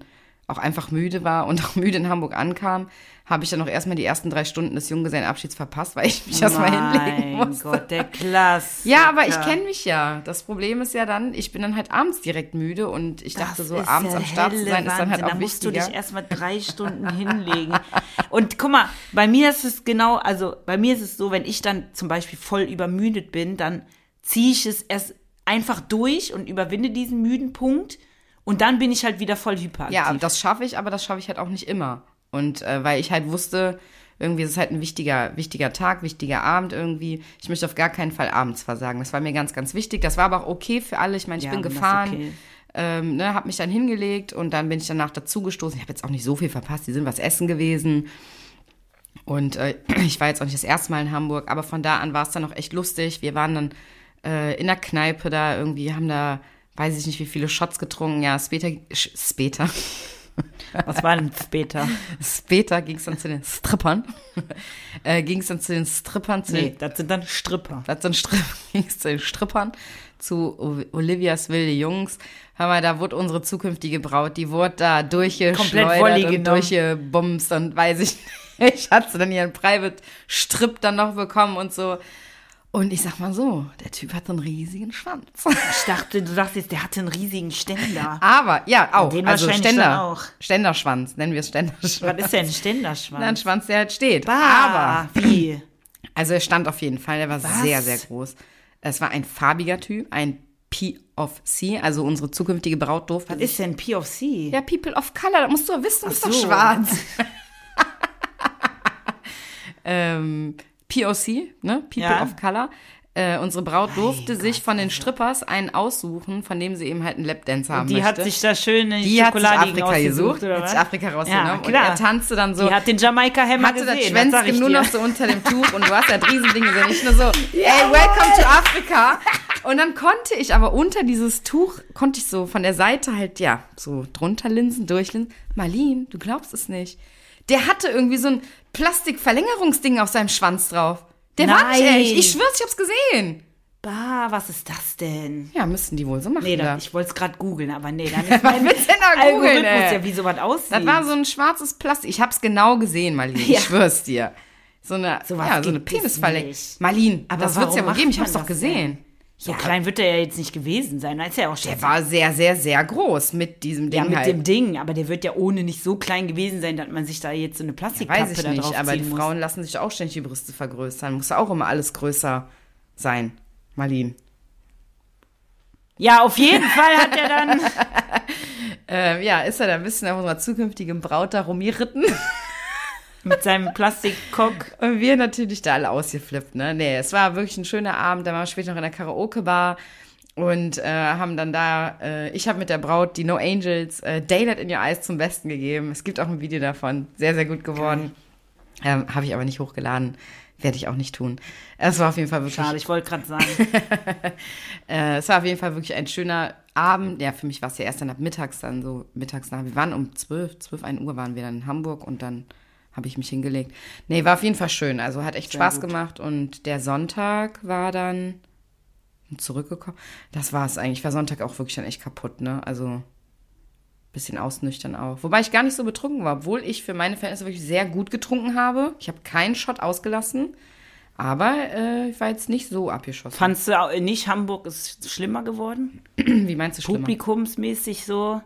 Speaker 1: auch einfach müde war und auch müde in Hamburg ankam, habe ich dann noch erstmal die ersten drei Stunden des Junggesellenabschieds verpasst, weil ich mich erstmal hinlegen
Speaker 2: Mein
Speaker 1: musste.
Speaker 2: Gott, der Klasse.
Speaker 1: Ja, aber ich kenne mich ja. Das Problem ist ja dann, ich bin dann halt abends direkt müde und ich dachte so, abends am Start zu sein, ist dann halt
Speaker 2: da
Speaker 1: auch
Speaker 2: musst du dich erstmal drei Stunden hinlegen. Und guck mal, bei mir ist es genau, also bei mir ist es so, wenn ich dann zum Beispiel voll übermüdet bin, dann ziehe ich es erst einfach durch und überwinde diesen müden Punkt und dann bin ich halt wieder voll hyperaktiv.
Speaker 1: Ja, das schaffe ich, aber das schaffe ich halt auch nicht immer. Und äh, weil ich halt wusste, irgendwie ist es halt ein wichtiger, wichtiger Tag, wichtiger Abend irgendwie. Ich möchte auf gar keinen Fall abends versagen. Das war mir ganz, ganz wichtig. Das war aber auch okay für alle. Ich meine, ich
Speaker 2: Ja,
Speaker 1: bin gefahren,
Speaker 2: okay.
Speaker 1: ähm, ne, habe mich dann hingelegt und dann bin ich danach dazugestoßen. Ich habe jetzt auch nicht so viel verpasst. Die sind was essen gewesen. Und äh, ich war jetzt auch nicht das erste Mal in Hamburg, aber von da an war es dann auch echt lustig. Wir waren dann äh, in der Kneipe da irgendwie, haben da, weiß ich nicht, wie viele Shots getrunken. Ja, später, später.
Speaker 2: Was war denn später?
Speaker 1: Später ging es dann zu den Strippern. äh, ging es dann zu den Strippern, zu
Speaker 2: Nee,
Speaker 1: den,
Speaker 2: das sind dann Stripper.
Speaker 1: das sind Strip, ging's zu den Strippern, zu Olivias wilde Jungs. Hör mal, da wurde unsere zukünftige Braut, die wurde da durchgeschleudert und durchgebumst und weiß ich nicht. Hat sie dann ihren Private Strip dann noch bekommen und so. Und ich sag mal so, der Typ hat so einen riesigen Schwanz.
Speaker 2: Ich dachte, du dachtest, der hatte einen riesigen Ständer.
Speaker 1: Aber, ja, auch.
Speaker 2: den
Speaker 1: also Ständer.
Speaker 2: auch.
Speaker 1: Ständerschwanz, nennen wir es Ständerschwanz.
Speaker 2: Was ist denn ein
Speaker 1: Na,
Speaker 2: Ständerschwanz?
Speaker 1: ein Schwanz, der halt steht.
Speaker 2: Bah,
Speaker 1: Aber,
Speaker 2: wie?
Speaker 1: also er stand auf jeden Fall, der war
Speaker 2: Was?
Speaker 1: sehr, sehr groß. Es war ein farbiger Typ, ein P of C, also unsere zukünftige Braut durfte
Speaker 2: Was ist denn POC?
Speaker 1: Ja, People of Color, das musst du doch wissen, du bist
Speaker 2: Ach
Speaker 1: doch
Speaker 2: so.
Speaker 1: schwarz. ähm, POC, ne? People
Speaker 2: Ja.
Speaker 1: of Color. Äh, unsere Braut durfte
Speaker 2: Gott,
Speaker 1: sich von den Strippers einen aussuchen, von dem sie eben halt einen Lapdance haben
Speaker 2: Die
Speaker 1: möchte.
Speaker 2: hat sich da schön in
Speaker 1: die hat sich Afrika gesucht,
Speaker 2: oder
Speaker 1: hat sich Afrika rausgenommen
Speaker 2: Ja,
Speaker 1: und
Speaker 2: klar.
Speaker 1: er tanzte dann so.
Speaker 2: Die hat den Jamaika-Hämmer
Speaker 1: hatte
Speaker 2: gesehen,
Speaker 1: das
Speaker 2: das
Speaker 1: Schwänzchen nur noch so unter dem Tuch und du hast das Riesending gesehen. Ich nur so, ey, welcome to Afrika. Und dann konnte ich aber unter dieses Tuch, konnte ich so von der Seite halt, ja, so drunter linsen, durchlinsen. Marlene, du glaubst es nicht. Der hatte irgendwie so ein Plastikverlängerungsding auf seinem Schwanz drauf. Der war nicht echt. Ich schwör's, ich hab's gesehen.
Speaker 2: Bah, was ist das denn?
Speaker 1: Ja, müssten die wohl so machen.
Speaker 2: Nee,
Speaker 1: da.
Speaker 2: ich wollte es gerade googeln, aber nee, dann ist mein
Speaker 1: willst denn da googeln,
Speaker 2: Algorithmus ja, wie sowas aussieht.
Speaker 1: Das war so ein schwarzes Plastik. Ich hab's genau gesehen, Marlene.
Speaker 2: Ja.
Speaker 1: Ich schwör's dir. So eine,
Speaker 2: So
Speaker 1: ja, so eine Penisverlängerung. Marlene,
Speaker 2: Aber
Speaker 1: das wird's ja wohl geben. Ich hab's doch gesehen.
Speaker 2: So klein wird er ja jetzt nicht gewesen sein. Ist ja auch schon.
Speaker 1: Der war sehr, sehr, sehr groß mit diesem Ding
Speaker 2: ja, mit
Speaker 1: halt.
Speaker 2: dem Ding, aber der wird ja ohne nicht so klein gewesen sein, dass man sich da jetzt so eine Plastikkappe
Speaker 1: Weiß ich
Speaker 2: da
Speaker 1: nicht, aber die
Speaker 2: muss.
Speaker 1: Frauen lassen sich auch ständig die Brüste vergrößern. Muss auch immer alles größer sein, Marlene.
Speaker 2: Ja, auf jeden Fall hat er dann.
Speaker 1: Ähm, ja, ist er da ein bisschen auf unserer zukünftigen Braut da rumgeritten.
Speaker 2: Mit seinem Plastikkock.
Speaker 1: Und wir natürlich da alle ausgeflippt, ne? Nee, es war wirklich ein schöner Abend. Da waren wir später noch in der Karaoke-Bar und äh, haben dann da, äh, ich habe mit der Braut die No Angels äh, Daylight in Your Eyes zum Besten gegeben. Es gibt auch ein Video davon. Sehr, sehr gut geworden. Ähm, habe ich aber nicht hochgeladen. Werde ich auch nicht tun. Es war auf jeden Fall wirklich
Speaker 2: Schade, ich wollte gerade sagen.
Speaker 1: Äh, es war auf jeden Fall wirklich ein schöner Abend. Ja, für mich war es ja erst dann ab mittags dann so, mittags nach. Wir waren um 12, 12, 1 Uhr waren wir dann in Hamburg und dann habe ich mich hingelegt. Nee, war auf jeden Fall schön. Also hat echt
Speaker 2: Sehr
Speaker 1: Spaß
Speaker 2: gut.
Speaker 1: gemacht und der Sonntag war dann zurückgekommen. Das war es eigentlich. Ich war Sonntag auch wirklich dann echt kaputt, ne? Also bisschen ausnüchtern auch. Wobei ich gar nicht so betrunken war, obwohl ich für meine Verhältnisse wirklich sehr gut getrunken habe. Ich habe keinen Shot ausgelassen, aber äh, ich war jetzt nicht so abgeschossen.
Speaker 2: Fandst du auch nicht, Hamburg ist schlimmer geworden?
Speaker 1: Wie meinst du schlimmer?
Speaker 2: Publikumsmäßig so?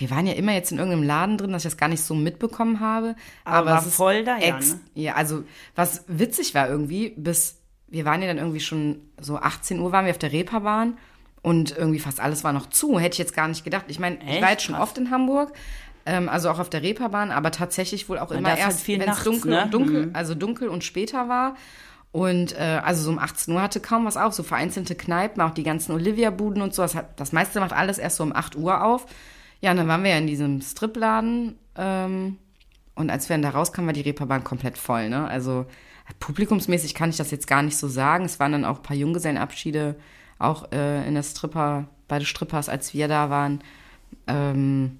Speaker 1: Wir waren ja immer jetzt in irgendeinem Laden drin, dass ich das gar nicht so mitbekommen habe.
Speaker 2: Aber
Speaker 1: Aber,
Speaker 2: war
Speaker 1: es
Speaker 2: voll da, ja, ne?
Speaker 1: ja, also was witzig war irgendwie, bis wir waren ja dann irgendwie schon so 18 Uhr waren wir auf der Reeperbahn und irgendwie fast alles war noch zu. Hätte ich jetzt gar nicht gedacht. Ich meine, ich war jetzt schon
Speaker 2: Krass.
Speaker 1: oft in Hamburg, ähm, also auch auf der Reeperbahn, aber tatsächlich wohl auch immer
Speaker 2: halt
Speaker 1: erst,
Speaker 2: viel
Speaker 1: wenn es dunkel
Speaker 2: ne?
Speaker 1: und dunkel, also dunkel und später war. Und äh, also so um 18 Uhr hatte kaum was auf, so vereinzelte Kneipen, auch die ganzen Olivia-Buden und so. Das, hat, das meiste macht alles erst so um 8 Uhr auf. Ja, und dann waren wir ja in diesem Stripladen. Ähm, und als wir dann da rauskamen, war die Reeperbahn komplett voll. Ne? Also publikumsmäßig kann ich das jetzt gar nicht so sagen. Es waren dann auch ein paar Junggesellenabschiede, auch äh, in der Stripper, bei den Strippers, als wir da waren. Ähm,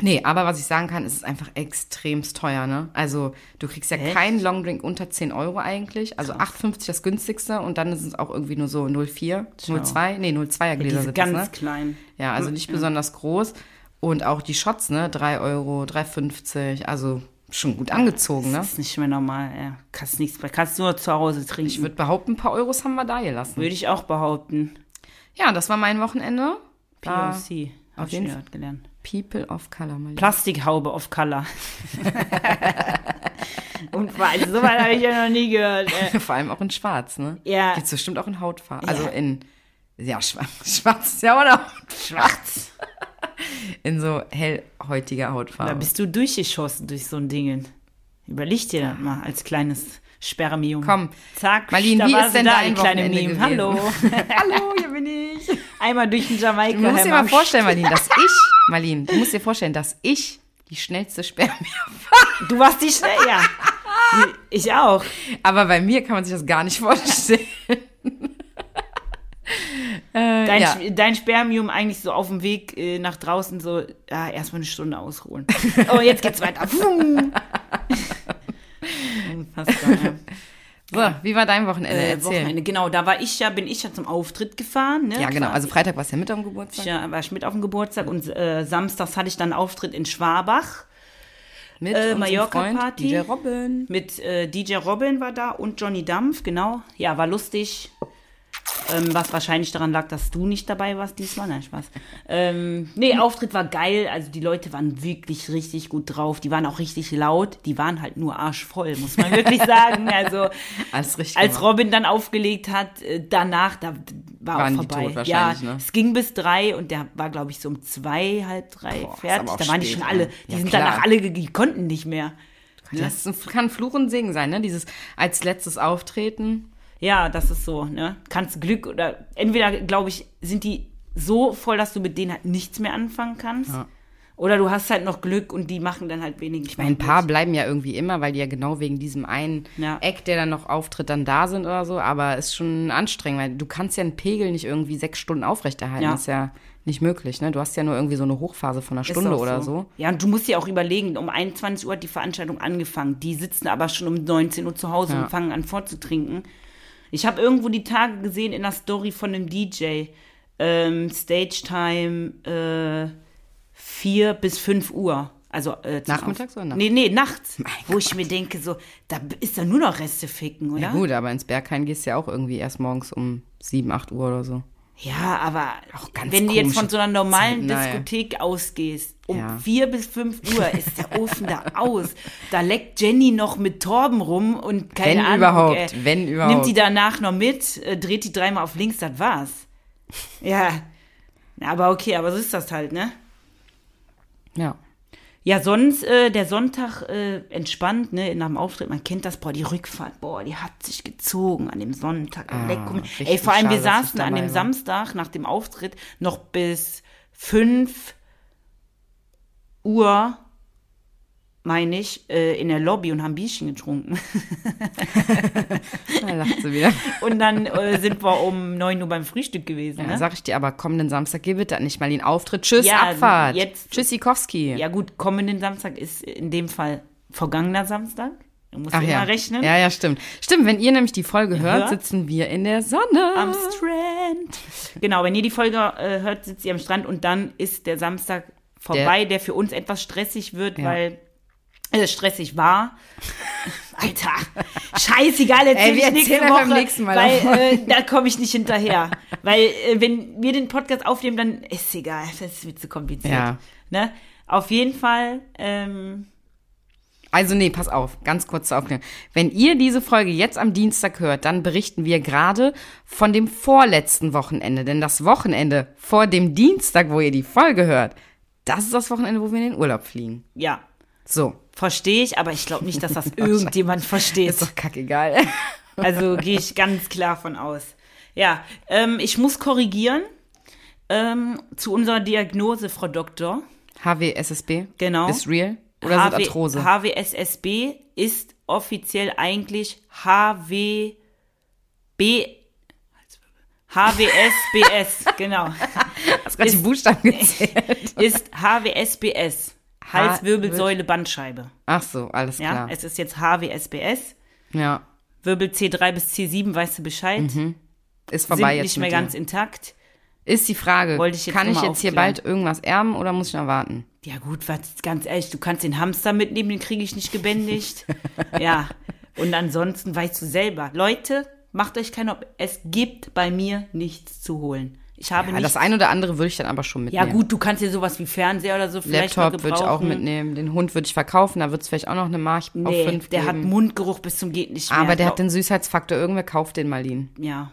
Speaker 1: nee, aber was ich sagen kann, es ist einfach extremst teuer, ne? Also du kriegst ja
Speaker 2: Echt?
Speaker 1: keinen Longdrink unter 10 Euro eigentlich. Also 8,50 das günstigste und dann ist es auch irgendwie nur so 0,4, 0,2, nee, 0,2er Gläser
Speaker 2: Diese
Speaker 1: sind
Speaker 2: ganz
Speaker 1: das, ne?
Speaker 2: kleinen.
Speaker 1: Ja, also nicht besonders groß. Und auch die Shots, ne? 3 Euro, 3,50, also schon gut angezogen, ne?
Speaker 2: Das ist nicht mehr normal, ja. Kannst nichts, kannst nur zu Hause trinken.
Speaker 1: Ich würde behaupten, ein paar Euros haben wir da gelassen.
Speaker 2: Würde ich auch behaupten.
Speaker 1: Ja, das war mein Wochenende.
Speaker 2: POC.
Speaker 1: auf jeden Fall.
Speaker 2: gelernt.
Speaker 1: People of Color, mal
Speaker 2: Plastikhaube of Color. Und also, so weit habe ich ja noch nie gehört. Äh,
Speaker 1: Vor allem auch in Schwarz, ne?
Speaker 2: Ja.
Speaker 1: Gibt's bestimmt auch in Hautfarbe. Also
Speaker 2: Ja.
Speaker 1: in, ja, schwarz, schwarz ja noch
Speaker 2: schwarz.
Speaker 1: In so hellhäutiger
Speaker 2: Da
Speaker 1: Hautfarbe.
Speaker 2: bist du durchgeschossen durch so ein Ding. Überleg dir das mal als kleines Spermium.
Speaker 1: Komm,
Speaker 2: Zack,
Speaker 1: Marlene,
Speaker 2: da
Speaker 1: wie
Speaker 2: war
Speaker 1: ist denn
Speaker 2: da,
Speaker 1: dein
Speaker 2: die kleine
Speaker 1: Wochenende
Speaker 2: Meme. Hallo.
Speaker 1: Hallo, hier bin ich.
Speaker 2: Einmal durch den Jamaika.
Speaker 1: Du musst dir mal vorstellen, Marlene, dass ich, Marlene, du musst dir vorstellen, dass ich die schnellste Spermie
Speaker 2: Du warst die schnell, ja. Ich auch.
Speaker 1: Aber bei mir kann man sich das gar nicht vorstellen. äh,
Speaker 2: Dein,
Speaker 1: ja.
Speaker 2: Dein Spermium eigentlich so auf dem Weg äh, nach draußen so, ja, erstmal eine Stunde ausruhen. Oh, jetzt geht's weiter. Unfassbar, ja.
Speaker 1: So, wie war dein Wochenende?
Speaker 2: Äh,
Speaker 1: Erzähl.
Speaker 2: Wochenende, genau, da war ich ja, bin ich ja zum Auftritt gefahren. Ne?
Speaker 1: Ja, genau. Also Freitag war es ja mit am Geburtstag.
Speaker 2: Ja, war ich mit auf dem Geburtstag und äh, samstags hatte ich dann einen Auftritt in Schwabach
Speaker 1: Mit
Speaker 2: Äh,
Speaker 1: unserem
Speaker 2: Mallorca-Party.
Speaker 1: Freund DJ Robin.
Speaker 2: mit äh, DJ Robin war da und Johnny Dampf, genau. Ja, war lustig. Ähm, was wahrscheinlich daran lag, dass du nicht dabei warst diesmal. Nein, Spaß. Ähm, nee, Auftritt war geil. Also die Leute waren wirklich richtig gut drauf. Die waren auch richtig laut. Die waren halt nur arschvoll, muss man wirklich sagen. Also als
Speaker 1: gemacht.
Speaker 2: Robin dann aufgelegt hat, äh, danach, da war
Speaker 1: Waren
Speaker 2: auch
Speaker 1: die
Speaker 2: vorbei.
Speaker 1: tot
Speaker 2: ja,
Speaker 1: wahrscheinlich, ne?
Speaker 2: es ging bis drei und der war, glaube ich, so um zwei, halb drei
Speaker 1: Boah,
Speaker 2: fertig. Da waren die schon alle,
Speaker 1: ne?
Speaker 2: die
Speaker 1: Ja,
Speaker 2: sind
Speaker 1: klar.
Speaker 2: danach alle, die konnten nicht mehr.
Speaker 1: Das ist- kann Fluch und Segen sein, ne? Dieses als letztes Auftreten.
Speaker 2: Ja, das ist so, ne? Kannst Glück oder entweder, glaube ich, sind die so voll, dass du mit denen halt nichts mehr anfangen kannst.
Speaker 1: Ja.
Speaker 2: Oder du hast halt noch Glück und die machen dann halt wenig.
Speaker 1: Ich meine, ein paar bleiben ja irgendwie immer, weil die ja genau wegen diesem einen
Speaker 2: Ja.
Speaker 1: Eck, der dann noch auftritt, dann da sind oder so. Aber ist schon anstrengend, weil du kannst ja einen Pegel nicht irgendwie sechs Stunden aufrechterhalten.
Speaker 2: Ja.
Speaker 1: Das ist ja nicht möglich, ne? Du hast ja nur irgendwie so eine Hochphase von einer Stunde oder so.
Speaker 2: Ja, und du musst dir auch überlegen, um 21 Uhr hat die Veranstaltung angefangen. Die sitzen aber schon um 19 Uhr zu Hause
Speaker 1: Ja.
Speaker 2: und fangen an vorzutrinken. Ich habe irgendwo die Tage gesehen in der Story von einem DJ. Ähm, Stage Time äh, 4 bis 5 Uhr. Also äh,
Speaker 1: Nachmittags oder nachts?
Speaker 2: Nee, nee, nachts.
Speaker 1: Mein
Speaker 2: wo ich mir denke, so, da ist da nur noch Reste ficken, oder?
Speaker 1: Ja, gut, aber ins Berghain gehst du ja auch irgendwie erst morgens um sieben, acht Uhr oder so.
Speaker 2: Ja, aber wenn du jetzt von so einer normalen
Speaker 1: naja.
Speaker 2: Diskothek ausgehst, um
Speaker 1: Ja.
Speaker 2: vier bis fünf Uhr ist der Ofen da aus. Da leckt Jenny noch mit Torben rum und keine
Speaker 1: Wenn
Speaker 2: Ahnung.
Speaker 1: überhaupt,
Speaker 2: äh,
Speaker 1: wenn überhaupt.
Speaker 2: Nimmt die danach noch mit, äh, dreht die dreimal auf links, das war's. Ja. Aber okay, aber so ist das halt, ne?
Speaker 1: Ja.
Speaker 2: Ja, sonst äh, der Sonntag äh, entspannt, ne, nach dem Auftritt, man kennt das, boah, die Rückfahrt, boah, die hat sich gezogen an dem Sonntag.
Speaker 1: Ah,
Speaker 2: Ey, vor allem, wir
Speaker 1: schade, ich
Speaker 2: saßen an dem
Speaker 1: war.
Speaker 2: Samstag nach dem Auftritt noch bis 5 Uhr, meine ich, äh, in der Lobby und haben Bierchen getrunken.
Speaker 1: Da lacht sie wieder.
Speaker 2: Und dann äh, sind wir um 9 Uhr beim Frühstück gewesen.
Speaker 1: Ja,
Speaker 2: ne?
Speaker 1: sag ich dir, aber kommenden Samstag geh bitte nicht mal den Auftritt. Tschüss,
Speaker 2: Ja,
Speaker 1: Abfahrt.
Speaker 2: jetzt-
Speaker 1: Tschüssikowski.
Speaker 2: Ja gut, kommenden Samstag ist in dem Fall vergangener Samstag. Du musst
Speaker 1: Ach
Speaker 2: immer
Speaker 1: ja.
Speaker 2: rechnen.
Speaker 1: Ja, ja, stimmt. Stimmt, wenn ihr nämlich die Folge hört,
Speaker 2: hört?
Speaker 1: sitzen wir in der Sonne.
Speaker 2: am Strand. Genau, wenn ihr die Folge äh, hört, sitzt ihr am Strand und dann ist der Samstag vorbei, der, für uns etwas stressig wird,
Speaker 1: Ja.
Speaker 2: weil äh, stressig war. Alter, scheißegal, erzähl
Speaker 1: Ey, wir
Speaker 2: ich nächste
Speaker 1: erzählen
Speaker 2: Woche,
Speaker 1: beim nächsten Mal
Speaker 2: weil äh, da komme ich nicht hinterher. weil äh, wenn wir den Podcast aufnehmen, dann ist egal, das wird zu kompliziert.
Speaker 1: Ja.
Speaker 2: Ne? Auf jeden Fall, ähm,
Speaker 1: Also nee, pass auf, ganz kurz zur Aufklärung. Wenn ihr diese Folge jetzt am Dienstag hört, dann berichten wir gerade von dem vorletzten Wochenende. Denn das Wochenende vor dem Dienstag, wo ihr die Folge hört, das ist das Wochenende, wo wir in den Urlaub fliegen.
Speaker 2: ja,
Speaker 1: So.
Speaker 2: Verstehe ich, aber ich glaube nicht, dass das irgendjemand versteht.
Speaker 1: Ist doch kackegal.
Speaker 2: Also gehe ich ganz klar von aus. Ja, ähm, ich muss korrigieren ähm, zu unserer Diagnose, Frau Doktor.
Speaker 1: HWSSB?
Speaker 2: Genau.
Speaker 1: Ist real? Oder sind Arthrose?
Speaker 2: HWSSB ist offiziell eigentlich HWB. HWSBS, genau.
Speaker 1: Hast gerade die Buchstaben gezählt.
Speaker 2: Ist HWSBS. Halswirbelsäule, Bandscheibe.
Speaker 1: Ach so, alles
Speaker 2: Ja,
Speaker 1: klar.
Speaker 2: es ist jetzt HWSBS.
Speaker 1: Ja.
Speaker 2: Wirbel C3 bis C7, weißt du Bescheid?
Speaker 1: Ist vorbei
Speaker 2: Sind
Speaker 1: jetzt.
Speaker 2: nicht mehr ganz
Speaker 1: dir.
Speaker 2: intakt.
Speaker 1: Ist die Frage,
Speaker 2: Wollte ich jetzt
Speaker 1: kann ich jetzt hier
Speaker 2: aufklären.
Speaker 1: bald irgendwas erben oder muss ich noch warten?
Speaker 2: Ja gut, was, ganz ehrlich, du kannst den Hamster mitnehmen, den kriege ich nicht gebändigt. ja, und ansonsten weißt du selber. Leute, macht euch keine, Ob- es gibt bei mir nichts zu holen. Ich habe
Speaker 1: Ja,
Speaker 2: nicht.
Speaker 1: das eine oder andere würde ich dann aber schon
Speaker 2: ja
Speaker 1: mitnehmen.
Speaker 2: gut, du kannst dir sowas wie Fernseher oder so vielleicht
Speaker 1: Laptop würde ich auch mitnehmen. Den Hund würde ich verkaufen. Da wird es vielleicht auch noch eine Mark auf
Speaker 2: Nee,
Speaker 1: fünf
Speaker 2: der hat
Speaker 1: geben.
Speaker 2: Mundgeruch bis zum geht nicht mehr.
Speaker 1: aber der hat den Süßheitsfaktor. Irgendwer kauft den mal ihn.
Speaker 2: Ja,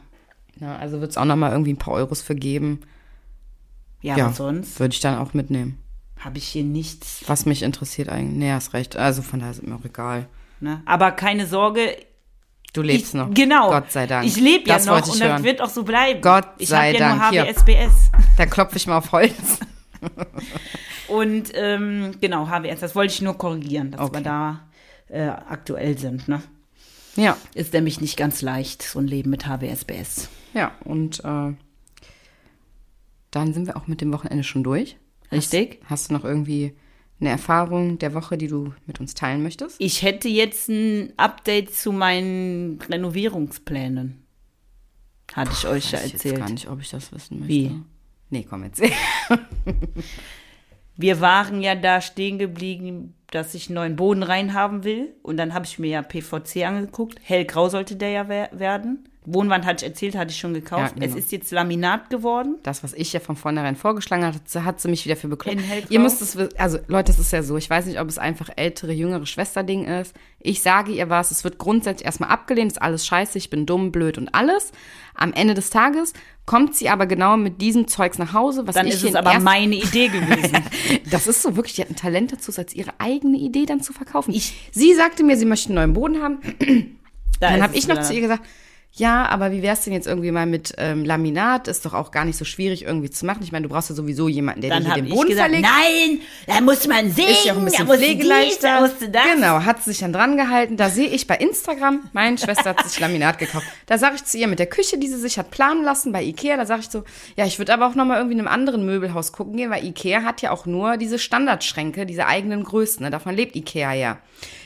Speaker 1: Ja, also wird es auch noch mal irgendwie ein paar Euros für geben.
Speaker 2: ja,
Speaker 1: Ja,
Speaker 2: sonst
Speaker 1: würde ich dann auch mitnehmen.
Speaker 2: habe ich hier nichts.
Speaker 1: Was mich interessiert eigentlich. Nee, hast recht. Also von daher ist mir auch egal.
Speaker 2: Ne? Aber keine Sorge,
Speaker 1: Du lebst
Speaker 2: ich,
Speaker 1: noch.
Speaker 2: Genau.
Speaker 1: Gott sei Dank.
Speaker 2: Ich lebe ja noch
Speaker 1: ich
Speaker 2: und das wird auch so bleiben.
Speaker 1: Gott
Speaker 2: ich
Speaker 1: sei
Speaker 2: ja
Speaker 1: Dank. Hier.
Speaker 2: nur HWSBS.
Speaker 1: Da klopfe ich mal auf Holz.
Speaker 2: Und ähm, genau, HWS, das wollte ich nur korrigieren, dass
Speaker 1: Okay.
Speaker 2: wir da äh, aktuell sind. Ne?
Speaker 1: Ja,
Speaker 2: Ist nämlich nicht ganz leicht, so ein Leben mit HWSBS.
Speaker 1: ja. Und äh, dann sind wir auch mit dem Wochenende schon durch.
Speaker 2: Richtig?
Speaker 1: Hast, hast du noch irgendwie eine Erfahrung der Woche, die du mit uns teilen möchtest?
Speaker 2: Ich hätte jetzt ein Update zu meinen Renovierungsplänen. Hatte ich euch ja
Speaker 1: Weiß ich jetzt
Speaker 2: erzählt.
Speaker 1: gar nicht, ob ich das wissen möchte.
Speaker 2: Wie?
Speaker 1: Nee, komm, erzähl.
Speaker 2: Wir waren ja da stehen geblieben, dass ich einen neuen Boden reinhaben will. Und dann habe ich mir ja PVC angeguckt. Hellgrau sollte der ja wer- werden. Wohnwand hatte ich erzählt, hatte ich schon gekauft.
Speaker 1: Ja, genau.
Speaker 2: Es ist jetzt Laminat geworden.
Speaker 1: Das, was ich ja von vornherein vorgeschlagen hatte, hat sie mich wieder für bekloppt. Ihr müsst es, also Leute, es ist ja so, ich weiß nicht, ob es einfach ältere, jüngere Schwesterding ist. Ich sage ihr was, es wird grundsätzlich erstmal abgelehnt, ist alles scheiße, ich bin dumm, blöd und alles. Am Ende des Tages kommt sie aber genau mit diesem Zeugs nach Hause, was
Speaker 2: Dann
Speaker 1: ich
Speaker 2: ist es aber meine Idee gewesen.
Speaker 1: Das ist so wirklich, die hat ein Talent dazu, als ihre eigene Idee dann zu verkaufen.
Speaker 2: Ich-
Speaker 1: sie sagte mir, sie möchte einen neuen Boden haben.
Speaker 2: Da
Speaker 1: Dann habe ich noch zu ihr gesagt, ja, aber wie wär's denn jetzt irgendwie mal mit ähm, Laminat? Ist doch auch gar nicht so schwierig irgendwie zu machen. Ich meine, du brauchst ja sowieso jemanden, der dir den Boden
Speaker 2: gesagt,
Speaker 1: verlegt.
Speaker 2: nein, da muss man sehen,
Speaker 1: Ist ja auch ein bisschen pflegeleichter.
Speaker 2: dies, da musst du das.
Speaker 1: Genau, hat sie sich dann dran gehalten. Da sehe ich bei Instagram, meine Schwester hat sich Laminat gekauft. Da sage ich zu ihr mit der Küche, die sie sich hat planen lassen bei Ikea, da sage ich so, ja, ich würde aber auch noch mal irgendwie in einem anderen Möbelhaus gucken gehen, weil Ikea hat ja auch nur diese Standardschränke, diese eigenen Größen. Ne? Davon lebt Ikea ja.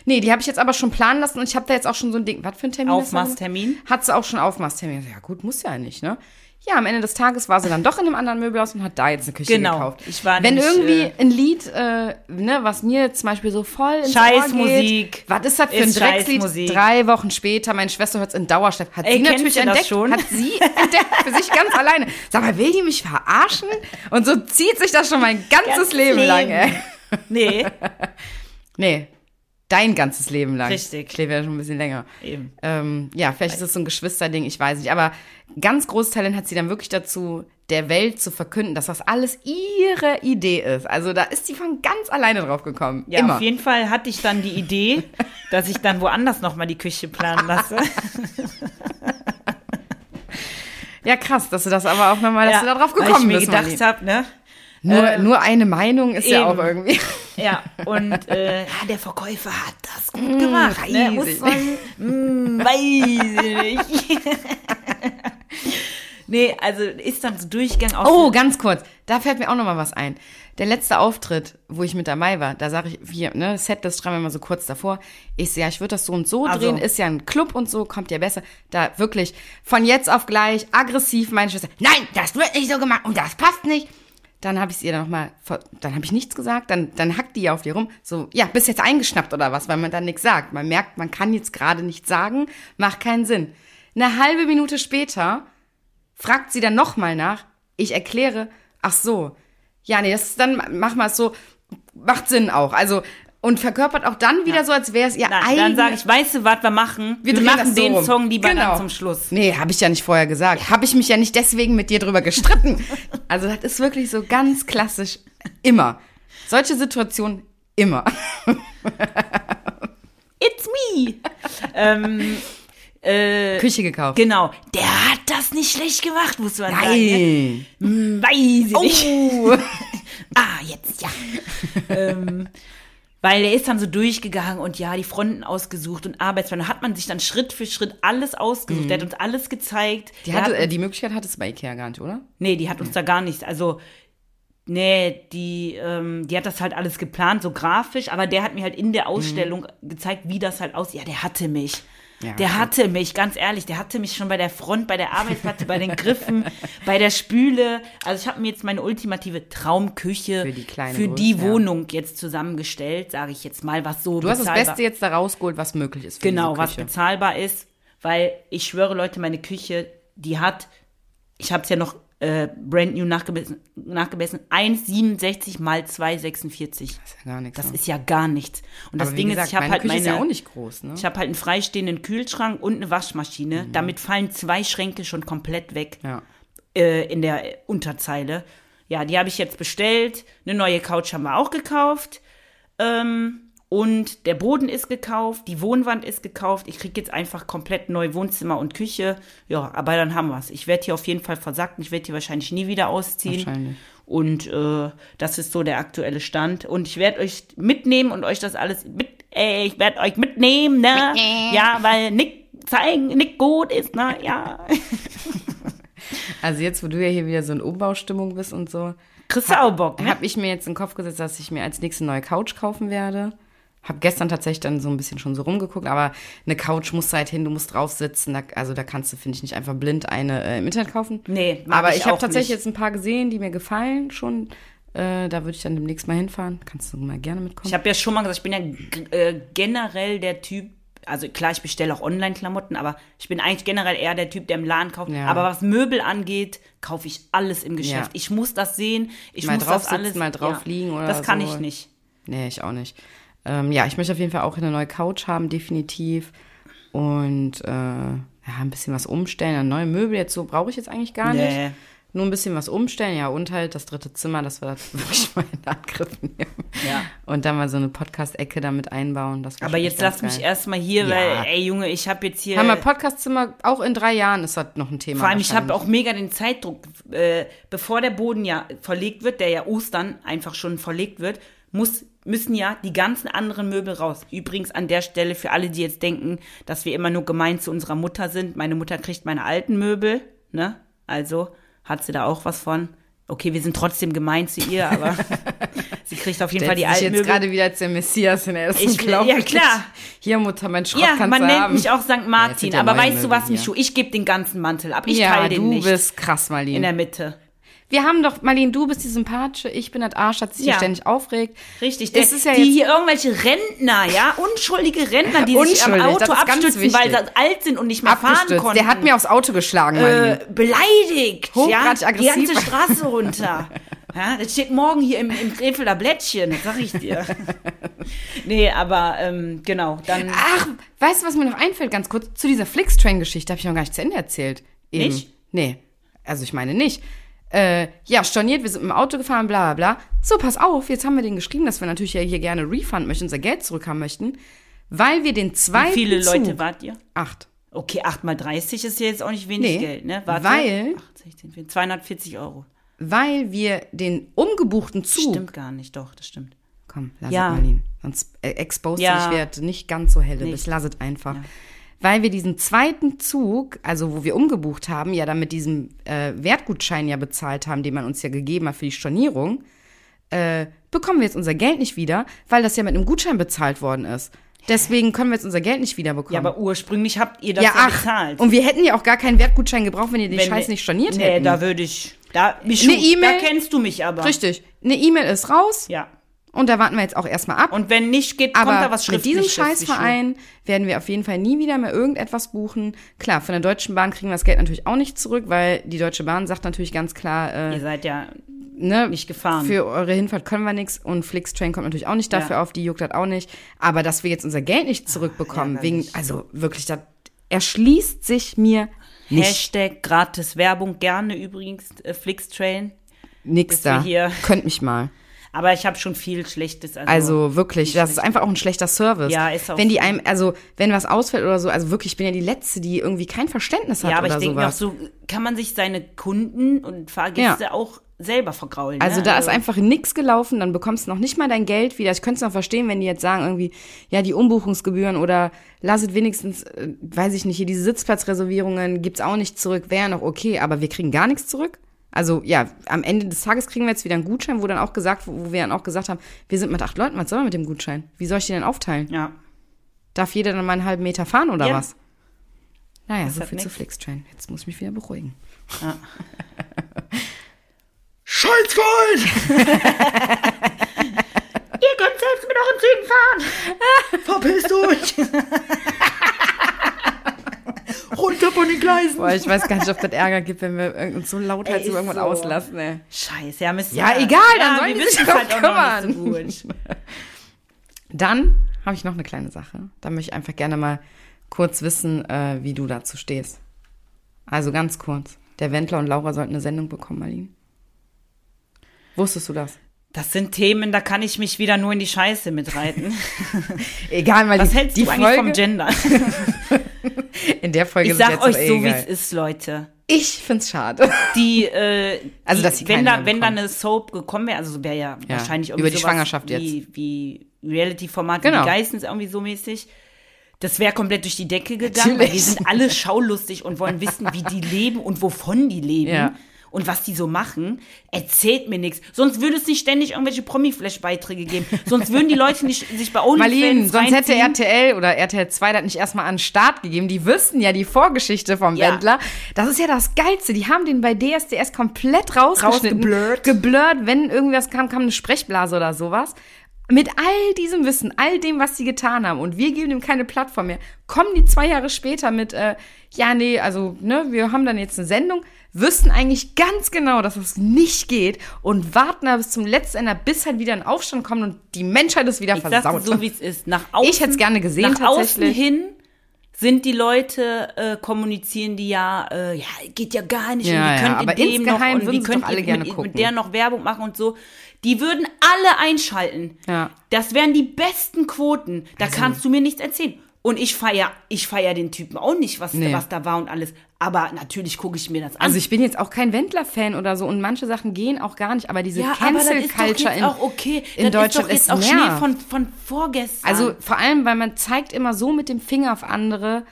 Speaker 1: Nee, die habe ich jetzt aber schon planen lassen und ich habe da jetzt auch schon so ein Ding. Was für ein Termin?
Speaker 2: Aufmaßtermin?
Speaker 1: Hat sie auch schon Aufmaßtermin. Ja gut, muss ja nicht, ne? Ja, am Ende des Tages war sie dann doch in einem anderen Möbelhaus und hat da jetzt eine Küche
Speaker 2: Genau.
Speaker 1: gekauft.
Speaker 2: Ich war
Speaker 1: Wenn
Speaker 2: nämlich,
Speaker 1: irgendwie
Speaker 2: äh,
Speaker 1: ein Lied, äh, ne, was mir zum Beispiel so voll ins
Speaker 2: Scheißmusik.
Speaker 1: Was ist das für ein Dreckslied? Drei Wochen später, meine Schwester hört es in Dauerschleife. Hat
Speaker 2: Ey,
Speaker 1: sie natürlich entdeckt.
Speaker 2: schon?
Speaker 1: Hat sie entdeckt für sich ganz alleine. Sag mal, will die mich verarschen? Und so zieht sich das schon mein ganzes
Speaker 2: Ganzes
Speaker 1: Leben, lang,
Speaker 2: Leben.
Speaker 1: ey.
Speaker 2: Nee,
Speaker 1: Nee, dein ganzes Leben lang.
Speaker 2: Richtig.
Speaker 1: Ich lebe ja schon ein bisschen länger.
Speaker 2: eben.
Speaker 1: Ähm, ja, vielleicht ist es so ein Geschwisterding, ich weiß nicht. Aber ganz großes Talent hat sie dann wirklich dazu, der Welt zu verkünden, dass das alles ihre Idee ist. Also da ist sie von ganz alleine drauf gekommen.
Speaker 2: Ja,
Speaker 1: Immer.
Speaker 2: auf jeden Fall hatte ich dann die Idee, dass ich dann woanders nochmal die Küche planen lasse.
Speaker 1: Ja, krass, dass du das aber auch nochmal, dass
Speaker 2: ja,
Speaker 1: du da drauf
Speaker 2: weil
Speaker 1: gekommen
Speaker 2: ich mir
Speaker 1: bist.
Speaker 2: gedacht habe, ne?
Speaker 1: Nur,
Speaker 2: äh,
Speaker 1: nur eine Meinung ist ja auch
Speaker 2: eben.
Speaker 1: irgendwie.
Speaker 2: Ja, und äh, ja, der Verkäufer hat das gut gemacht. Ne? Muss man, mm, weiß ich nicht. nee, also ist dann so Durchgang aus.
Speaker 1: Oh, ganz kurz, da fällt mir auch nochmal was ein. Der letzte Auftritt, wo ich mit dabei war, da sage ich, hier, ne, Setlist schreiben wir mal so kurz davor. Ich sehe, ja, ich würde das so und so
Speaker 2: Also.
Speaker 1: drehen, ist ja ein Club und so, kommt ja besser. Da wirklich von jetzt auf gleich aggressiv meine Schwester, nein, das wird nicht so gemacht und das passt nicht. Dann habe ich es ihr noch mal, ver- dann habe ich nichts gesagt, dann, dann hackt die ja auf dir rum. So, ja, bist jetzt eingeschnappt oder was, weil man dann nichts sagt. Man merkt, man kann jetzt gerade nichts sagen, macht keinen Sinn. Eine halbe Minute später fragt sie dann noch mal nach. Ich erkläre, ach so, ja, nee, das ist dann, mach mal so, macht Sinn auch. Also, und verkörpert auch dann wieder so, als wäre es ihr
Speaker 2: Na,
Speaker 1: eigen-
Speaker 2: dann sage ich, weißt du, was wir machen? Wir,
Speaker 1: drehen
Speaker 2: machen
Speaker 1: so
Speaker 2: den
Speaker 1: rum.
Speaker 2: Song lieber
Speaker 1: Genau.
Speaker 2: dann zum Schluss.
Speaker 1: Nee, habe ich ja nicht vorher gesagt. Habe ich mich ja nicht deswegen mit dir drüber gestritten. Also das ist wirklich so ganz klassisch immer. Solche Situationen immer.
Speaker 2: It's me. ähm, äh,
Speaker 1: Küche gekauft.
Speaker 2: genau. Der hat das nicht schlecht gemacht, muss man sagen. Ne?
Speaker 1: Nein.
Speaker 2: Hm, Weiß ich nicht.
Speaker 1: Oh.
Speaker 2: Ah, jetzt, ja. ähm, weil er ist dann so durchgegangen und ja, die Fronten ausgesucht und Arbeitspläne. Hat man sich dann Schritt für Schritt alles ausgesucht. Der hat uns alles gezeigt.
Speaker 1: Die,
Speaker 2: Der
Speaker 1: hatte,
Speaker 2: hat,
Speaker 1: äh, die Möglichkeit hat es bei Ikea gar nicht, oder?
Speaker 2: nee, die hat uns da gar nichts. Also, nee, die, ähm, die hat das halt alles geplant, so grafisch, aber der hat mir halt in der Ausstellung gezeigt, wie das halt aussieht. Ja, der hatte mich.
Speaker 1: Ja,
Speaker 2: der
Speaker 1: okay.
Speaker 2: hatte mich, ganz ehrlich, der hatte mich schon bei der Front, bei der Arbeitsplatte, bei den Griffen, bei der Spüle. Also ich habe mir jetzt meine ultimative Traumküche
Speaker 1: Für die kleine
Speaker 2: für
Speaker 1: Größe,
Speaker 2: die
Speaker 1: ja.
Speaker 2: Jetzt zusammengestellt, sage ich jetzt mal, was so
Speaker 1: Du hast das Beste jetzt da rausgeholt, was möglich ist für
Speaker 2: Genau, was bezahlbar ist, weil ich schwöre, Leute, meine Küche, die hat, ich habe es ja noch äh, brand new nachgemessen, nachgemessen 1,67 mal 2,46.
Speaker 1: Das ist ja gar nichts.
Speaker 2: Das
Speaker 1: ne?
Speaker 2: ist ja gar nichts. Und das Ding
Speaker 1: gesagt,
Speaker 2: ist, ich habe halt meine,
Speaker 1: ist ja auch nicht groß, ne?
Speaker 2: ich habe halt einen freistehenden Kühlschrank und eine Waschmaschine.
Speaker 1: Mhm.
Speaker 2: Damit fallen zwei Schränke schon komplett weg
Speaker 1: Ja.
Speaker 2: äh, in der Unterzeile. Ja, die habe ich jetzt bestellt. Eine neue Couch haben wir auch gekauft. Ähm, und der Boden ist gekauft, die Wohnwand ist gekauft. Ich kriege jetzt einfach komplett neu Wohnzimmer und Küche. Ja, aber dann haben wir's. Ich werde hier auf jeden Fall versacken. Ich werde hier wahrscheinlich nie wieder ausziehen.
Speaker 1: Wahrscheinlich.
Speaker 2: Und äh, das ist so der aktuelle Stand. Und ich werde euch mitnehmen und euch das alles mit. Äh, ich werde euch mitnehmen, ne? Ja, weil Nick zeigen, Nick gut ist, ne? Ja.
Speaker 1: Also jetzt, wo du ja hier wieder so in Umbaustimmung bist und so,
Speaker 2: Kriegst du auch Bock, ne?
Speaker 1: habe ich mir jetzt in den Kopf gesetzt, dass ich mir als nächste neue Couch kaufen werde. Hab gestern tatsächlich dann so ein bisschen schon so rumgeguckt, aber eine Couch muss halt hin, du musst drauf sitzen. Da, also da kannst du, finde ich, nicht einfach blind eine äh, im Internet kaufen.
Speaker 2: Nee,
Speaker 1: aber
Speaker 2: ich
Speaker 1: ich, habe tatsächlich
Speaker 2: nicht.
Speaker 1: jetzt ein paar gesehen, die mir gefallen schon. Äh, da würde ich dann demnächst mal hinfahren. Kannst du mal gerne mitkommen.
Speaker 2: Ich habe ja schon mal gesagt, ich bin ja äh, generell der Typ, also klar, ich bestelle auch Online-Klamotten, aber ich bin eigentlich generell eher der Typ, der im Laden kauft.
Speaker 1: Ja.
Speaker 2: Aber was Möbel angeht, kaufe ich alles im Geschäft.
Speaker 1: Ja.
Speaker 2: Ich muss das sehen, ich
Speaker 1: Mal
Speaker 2: muss
Speaker 1: drauf
Speaker 2: das
Speaker 1: sitzen,
Speaker 2: alles
Speaker 1: mal drauf liegen oder
Speaker 2: Das kann
Speaker 1: so.
Speaker 2: ich nicht.
Speaker 1: Nee, ich auch nicht. Ähm, ja, ich möchte auf jeden Fall auch eine neue Couch haben, definitiv. Und äh, ja, ein bisschen was umstellen. Neue Möbel jetzt so brauche ich jetzt eigentlich gar
Speaker 2: Nee.
Speaker 1: nicht. Nur ein bisschen was umstellen, ja, und halt das dritte Zimmer, dass wir das wirklich mal in Angriff nehmen.
Speaker 2: Ja.
Speaker 1: Und dann mal so eine Podcast-Ecke damit einbauen. Das
Speaker 2: Aber jetzt lass mich
Speaker 1: geil.
Speaker 2: erstmal hier,
Speaker 1: Ja.
Speaker 2: weil, ey Junge, ich habe jetzt hier.
Speaker 1: Haben wir Podcast-Zimmer, auch in drei Jahren ist das noch ein Thema.
Speaker 2: Vor allem, ich habe auch mega den Zeitdruck. Äh, bevor der Boden ja verlegt wird, der ja Ostern einfach schon verlegt wird, muss, müssen ja die ganzen anderen Möbel raus. Übrigens an der Stelle für alle, die jetzt denken, dass wir immer nur gemein zu unserer Mutter sind. Meine Mutter kriegt meine alten Möbel, ne? Also hat sie da auch was von. Okay, wir sind trotzdem gemein zu ihr, aber sie kriegt auf jeden Fall die alten
Speaker 1: jetzt
Speaker 2: Möbel.
Speaker 1: gerade wieder als der Messias in der ersten
Speaker 2: Ich-
Speaker 1: Glaube.
Speaker 2: ja, klar.
Speaker 1: Hier, Mutter, mein Schrott
Speaker 2: Ja,
Speaker 1: kannst
Speaker 2: man
Speaker 1: du
Speaker 2: nennt
Speaker 1: haben.
Speaker 2: mich auch St.
Speaker 1: Ja, jetzt
Speaker 2: Martin,
Speaker 1: ja
Speaker 2: aber weißt du
Speaker 1: Möbel
Speaker 2: was,
Speaker 1: hier.
Speaker 2: Michu? Ich gebe den ganzen Mantel ab. Ich
Speaker 1: ja,
Speaker 2: teile den
Speaker 1: du
Speaker 2: nicht
Speaker 1: bist krass, Marlene.
Speaker 2: in der Mitte.
Speaker 1: Wir haben doch, Marlene, du bist die Sympathische, ich bin das Arsch, das sich
Speaker 2: Ja.
Speaker 1: hier ständig aufregt.
Speaker 2: Richtig,
Speaker 1: Das ist ja
Speaker 2: die hier irgendwelche Rentner, ja, unschuldige Rentner, die sich am Auto abstützen, weil sie alt sind und nicht mehr fahren konnten.
Speaker 1: Der hat mir aufs Auto geschlagen,
Speaker 2: äh,
Speaker 1: Marlene.
Speaker 2: beleidigt, ja,
Speaker 1: Hochgradig
Speaker 2: die
Speaker 1: aggressiv.
Speaker 2: ganze Straße runter. Ja, das steht morgen hier im, im Krefelder Blättchen, das sag ich dir. nee, aber ähm, genau, dann
Speaker 1: Ach, weißt du, was mir noch einfällt, ganz kurz? Zu dieser Flixtrain-Geschichte habe ich noch gar nicht zu Ende erzählt. Eben.
Speaker 2: Nicht?
Speaker 1: Nee. Also ich meine nicht. Äh, ja, storniert, wir sind mit dem Auto gefahren, bla bla bla. So, pass auf, jetzt haben wir denen geschrieben, dass wir natürlich ja hier gerne Refund möchten, unser Geld zurückhaben möchten, weil wir den zweiten
Speaker 2: wie viele
Speaker 1: Zug,
Speaker 2: Leute wart ihr?
Speaker 1: Acht.
Speaker 2: Okay, 8 mal 30 ist ja jetzt auch nicht wenig
Speaker 1: Nee,
Speaker 2: Geld, ne? Warte.
Speaker 1: weil-
Speaker 2: 8, 16, 14, 240 Euro.
Speaker 1: Weil wir den umgebuchten Zug
Speaker 2: Stimmt gar nicht, doch, das stimmt.
Speaker 1: Komm, lass
Speaker 2: Ja.
Speaker 1: es, Marlene. Sonst äh, expose
Speaker 2: Ja.
Speaker 1: ich werde nicht ganz so helle. Ich lasse es einfach. Weil wir diesen zweiten Zug, also wo wir umgebucht haben, ja dann mit diesem äh, Wertgutschein ja bezahlt haben, den man uns ja gegeben hat für die Stornierung, äh, bekommen wir jetzt unser Geld nicht wieder, weil das ja mit einem Gutschein bezahlt worden ist. Deswegen können wir jetzt unser Geld nicht wieder bekommen.
Speaker 2: Ja, aber ursprünglich habt ihr das ja,
Speaker 1: ja, ach,
Speaker 2: bezahlt.
Speaker 1: und wir hätten ja auch gar keinen Wertgutschein gebraucht, wenn ihr den
Speaker 2: Wenn
Speaker 1: Scheiß nicht storniert
Speaker 2: nee,
Speaker 1: hätten.
Speaker 2: da würde ich. Da, mich
Speaker 1: Eine
Speaker 2: schon-
Speaker 1: E-Mail-
Speaker 2: da kennst du mich aber.
Speaker 1: Richtig. Eine E-Mail ist raus
Speaker 2: Ja.
Speaker 1: Und da warten wir jetzt auch erstmal ab.
Speaker 2: Und wenn nicht geht, kommt
Speaker 1: Aber
Speaker 2: da was
Speaker 1: mit diesem
Speaker 2: Schriftliches.
Speaker 1: Scheißverein werden wir auf jeden Fall nie wieder mehr irgendetwas buchen. Klar, von der Deutschen Bahn kriegen wir das Geld natürlich auch nicht zurück, weil die Deutsche Bahn sagt natürlich ganz klar, äh,
Speaker 2: Ihr seid ja
Speaker 1: ne,
Speaker 2: nicht gefahren.
Speaker 1: für eure Hinfahrt können wir nichts und Flixtrain kommt natürlich auch nicht dafür
Speaker 2: Ja.
Speaker 1: auf, die juckt das auch nicht. Aber dass wir jetzt unser Geld nicht zurückbekommen, wegen,
Speaker 2: ärgerlich.
Speaker 1: also wirklich, das erschließt sich mir nicht.
Speaker 2: Hashtag gratis Werbung, gerne übrigens äh, Flixtrain.
Speaker 1: Nix da. Könnt mich mal.
Speaker 2: Aber ich habe schon viel Schlechtes. Also,
Speaker 1: Also wirklich, das ist einfach auch ein schlechter Service.
Speaker 2: Ja, ist auch
Speaker 1: Wenn die einem, also wenn was ausfällt oder so, also wirklich, ich bin ja die Letzte, die irgendwie kein Verständnis hat
Speaker 2: ja, aber
Speaker 1: oder
Speaker 2: ich denke auch so, kann man sich seine Kunden und Fahrgäste auch selber vergraulen.
Speaker 1: Also
Speaker 2: ne?
Speaker 1: da ist einfach nichts gelaufen, dann bekommst du noch nicht mal dein Geld wieder. Ich könnte es noch verstehen, wenn die jetzt sagen irgendwie, ja, die Umbuchungsgebühren oder lasset wenigstens, äh, weiß ich nicht, hier diese Sitzplatzreservierungen gibt's auch nicht zurück, wäre noch okay, aber wir kriegen gar nichts zurück. Also ja, am Ende des Tages kriegen wir jetzt wieder einen Gutschein, wo dann auch gesagt, wo wir dann auch gesagt haben, wir sind mit acht Leuten, was soll man mit dem Gutschein? Wie soll ich den denn aufteilen?
Speaker 2: Ja.
Speaker 1: Darf jeder dann mal einen halben Meter fahren oder
Speaker 2: Ja.
Speaker 1: was? Naja,
Speaker 2: Das
Speaker 1: so viel zu
Speaker 2: nix.
Speaker 1: Flixtrain. Jetzt muss ich mich wieder beruhigen.
Speaker 2: Ja.
Speaker 3: Scheißgold!
Speaker 2: Ihr könnt selbst mit euren Zügen fahren.
Speaker 3: Verpisst euch! Runter von den Gleisen!
Speaker 1: Boah, ich weiß gar nicht, ob das Ärger gibt, wenn wir uns so lauthals
Speaker 2: Ey,
Speaker 1: über irgendwas
Speaker 2: so.
Speaker 1: auslassen, ey.
Speaker 2: Scheiße, ja, müsst
Speaker 1: Ja,
Speaker 2: ihr-
Speaker 1: egal, dann
Speaker 2: ja,
Speaker 1: sollen
Speaker 2: wir
Speaker 1: die sich
Speaker 2: halt noch nicht so gut.
Speaker 1: Dann habe ich noch eine kleine Sache. Da möchte ich einfach gerne mal kurz wissen, äh, wie du dazu stehst. Also ganz kurz. Der Wendler und Laura sollten eine Sendung bekommen, Marlene. Wusstest du das?
Speaker 2: Das sind Themen, da kann ich mich wieder nur in die Scheiße mitreiten.
Speaker 1: Egal, Marlene.
Speaker 2: Was hältst
Speaker 1: die
Speaker 2: du eigentlich
Speaker 1: Folge,
Speaker 2: vom Gender?
Speaker 1: In der Folge
Speaker 2: Ich
Speaker 1: es
Speaker 2: sag
Speaker 1: jetzt
Speaker 2: euch
Speaker 1: eh
Speaker 2: so, wie es ist, Leute.
Speaker 1: Ich find's schade.
Speaker 2: Die, äh,
Speaker 1: Also,
Speaker 2: die,
Speaker 1: dass sie
Speaker 2: wenn da, wenn da eine Soap gekommen wäre, also wäre ja,
Speaker 1: Ja,
Speaker 2: wahrscheinlich
Speaker 1: über
Speaker 2: irgendwie
Speaker 1: die
Speaker 2: sowas
Speaker 1: Schwangerschaft
Speaker 2: wie, wie Reality-Format,
Speaker 1: Genau.
Speaker 2: wie die Geistens irgendwie so mäßig. Das wäre komplett durch die Decke gegangen, weil die
Speaker 1: Natürlich.
Speaker 2: sind alle schaulustig und wollen wissen, wie die leben und wovon die leben.
Speaker 1: Ja.
Speaker 2: Und was die so machen, erzählt mir nichts. Sonst würde es nicht ständig irgendwelche Promi-Flash-Beiträge geben. Sonst würden die Leute nicht sich bei OnlyFans
Speaker 1: Marlene, sonst hätte. RTL oder RTL 2 das nicht erstmal an den Start gegeben. Die wüssten ja die Vorgeschichte vom
Speaker 2: Ja.
Speaker 1: Wendler. Das ist ja das Geilste. Die haben den bei DSDS komplett rausgeschnitten.
Speaker 2: Rausgeblurrt.
Speaker 1: Geblurrt. Wenn irgendwas kam, kam eine Sprechblase oder sowas. Mit all diesem Wissen, all dem, was sie getan haben, und wir geben ihm keine Plattform mehr, kommen die zwei Jahre später mit, äh, ja, nee, also, ne, wir haben dann jetzt eine Sendung, wüssten eigentlich ganz genau, dass es nicht geht und warten da bis zum letzten Ende, bis halt wieder ein Aufstand kommt und die Menschheit ist wieder
Speaker 2: Ich
Speaker 1: versaut.
Speaker 2: so, wie es ist. Nach außen,
Speaker 1: Ich hätt's gerne gesehen,
Speaker 2: Nach außen hin sind die Leute, äh, kommunizieren die ja, äh, ja, geht ja gar nicht.
Speaker 1: Ja,
Speaker 2: und wie
Speaker 1: ja,
Speaker 2: könnt ihr
Speaker 1: aber
Speaker 2: dem
Speaker 1: insgeheim
Speaker 2: noch, und könnt
Speaker 1: doch alle gerne
Speaker 2: mit,
Speaker 1: gucken.
Speaker 2: mit der noch Werbung machen und so. Die würden alle einschalten.
Speaker 1: Ja.
Speaker 2: Das wären die besten Quoten. Da
Speaker 1: Also
Speaker 2: kannst du mir nichts erzählen. Und ich feier, ich feier den Typen auch nicht, was,
Speaker 1: Nee.
Speaker 2: was da war und alles. Aber natürlich gucke ich mir das an.
Speaker 1: Also ich bin jetzt auch kein Wendler-Fan oder so und manche Sachen gehen auch gar nicht, aber diese
Speaker 2: ja, aber das
Speaker 1: Cancel
Speaker 2: ist doch
Speaker 1: Culture
Speaker 2: jetzt
Speaker 1: in,
Speaker 2: auch okay.
Speaker 1: in
Speaker 2: das
Speaker 1: Deutschland
Speaker 2: ist doch jetzt
Speaker 1: ist
Speaker 2: auch Schnee
Speaker 1: nervt.
Speaker 2: von, von vorgestern.
Speaker 1: Also vor allem, weil man zeigt immer so mit dem Finger auf andere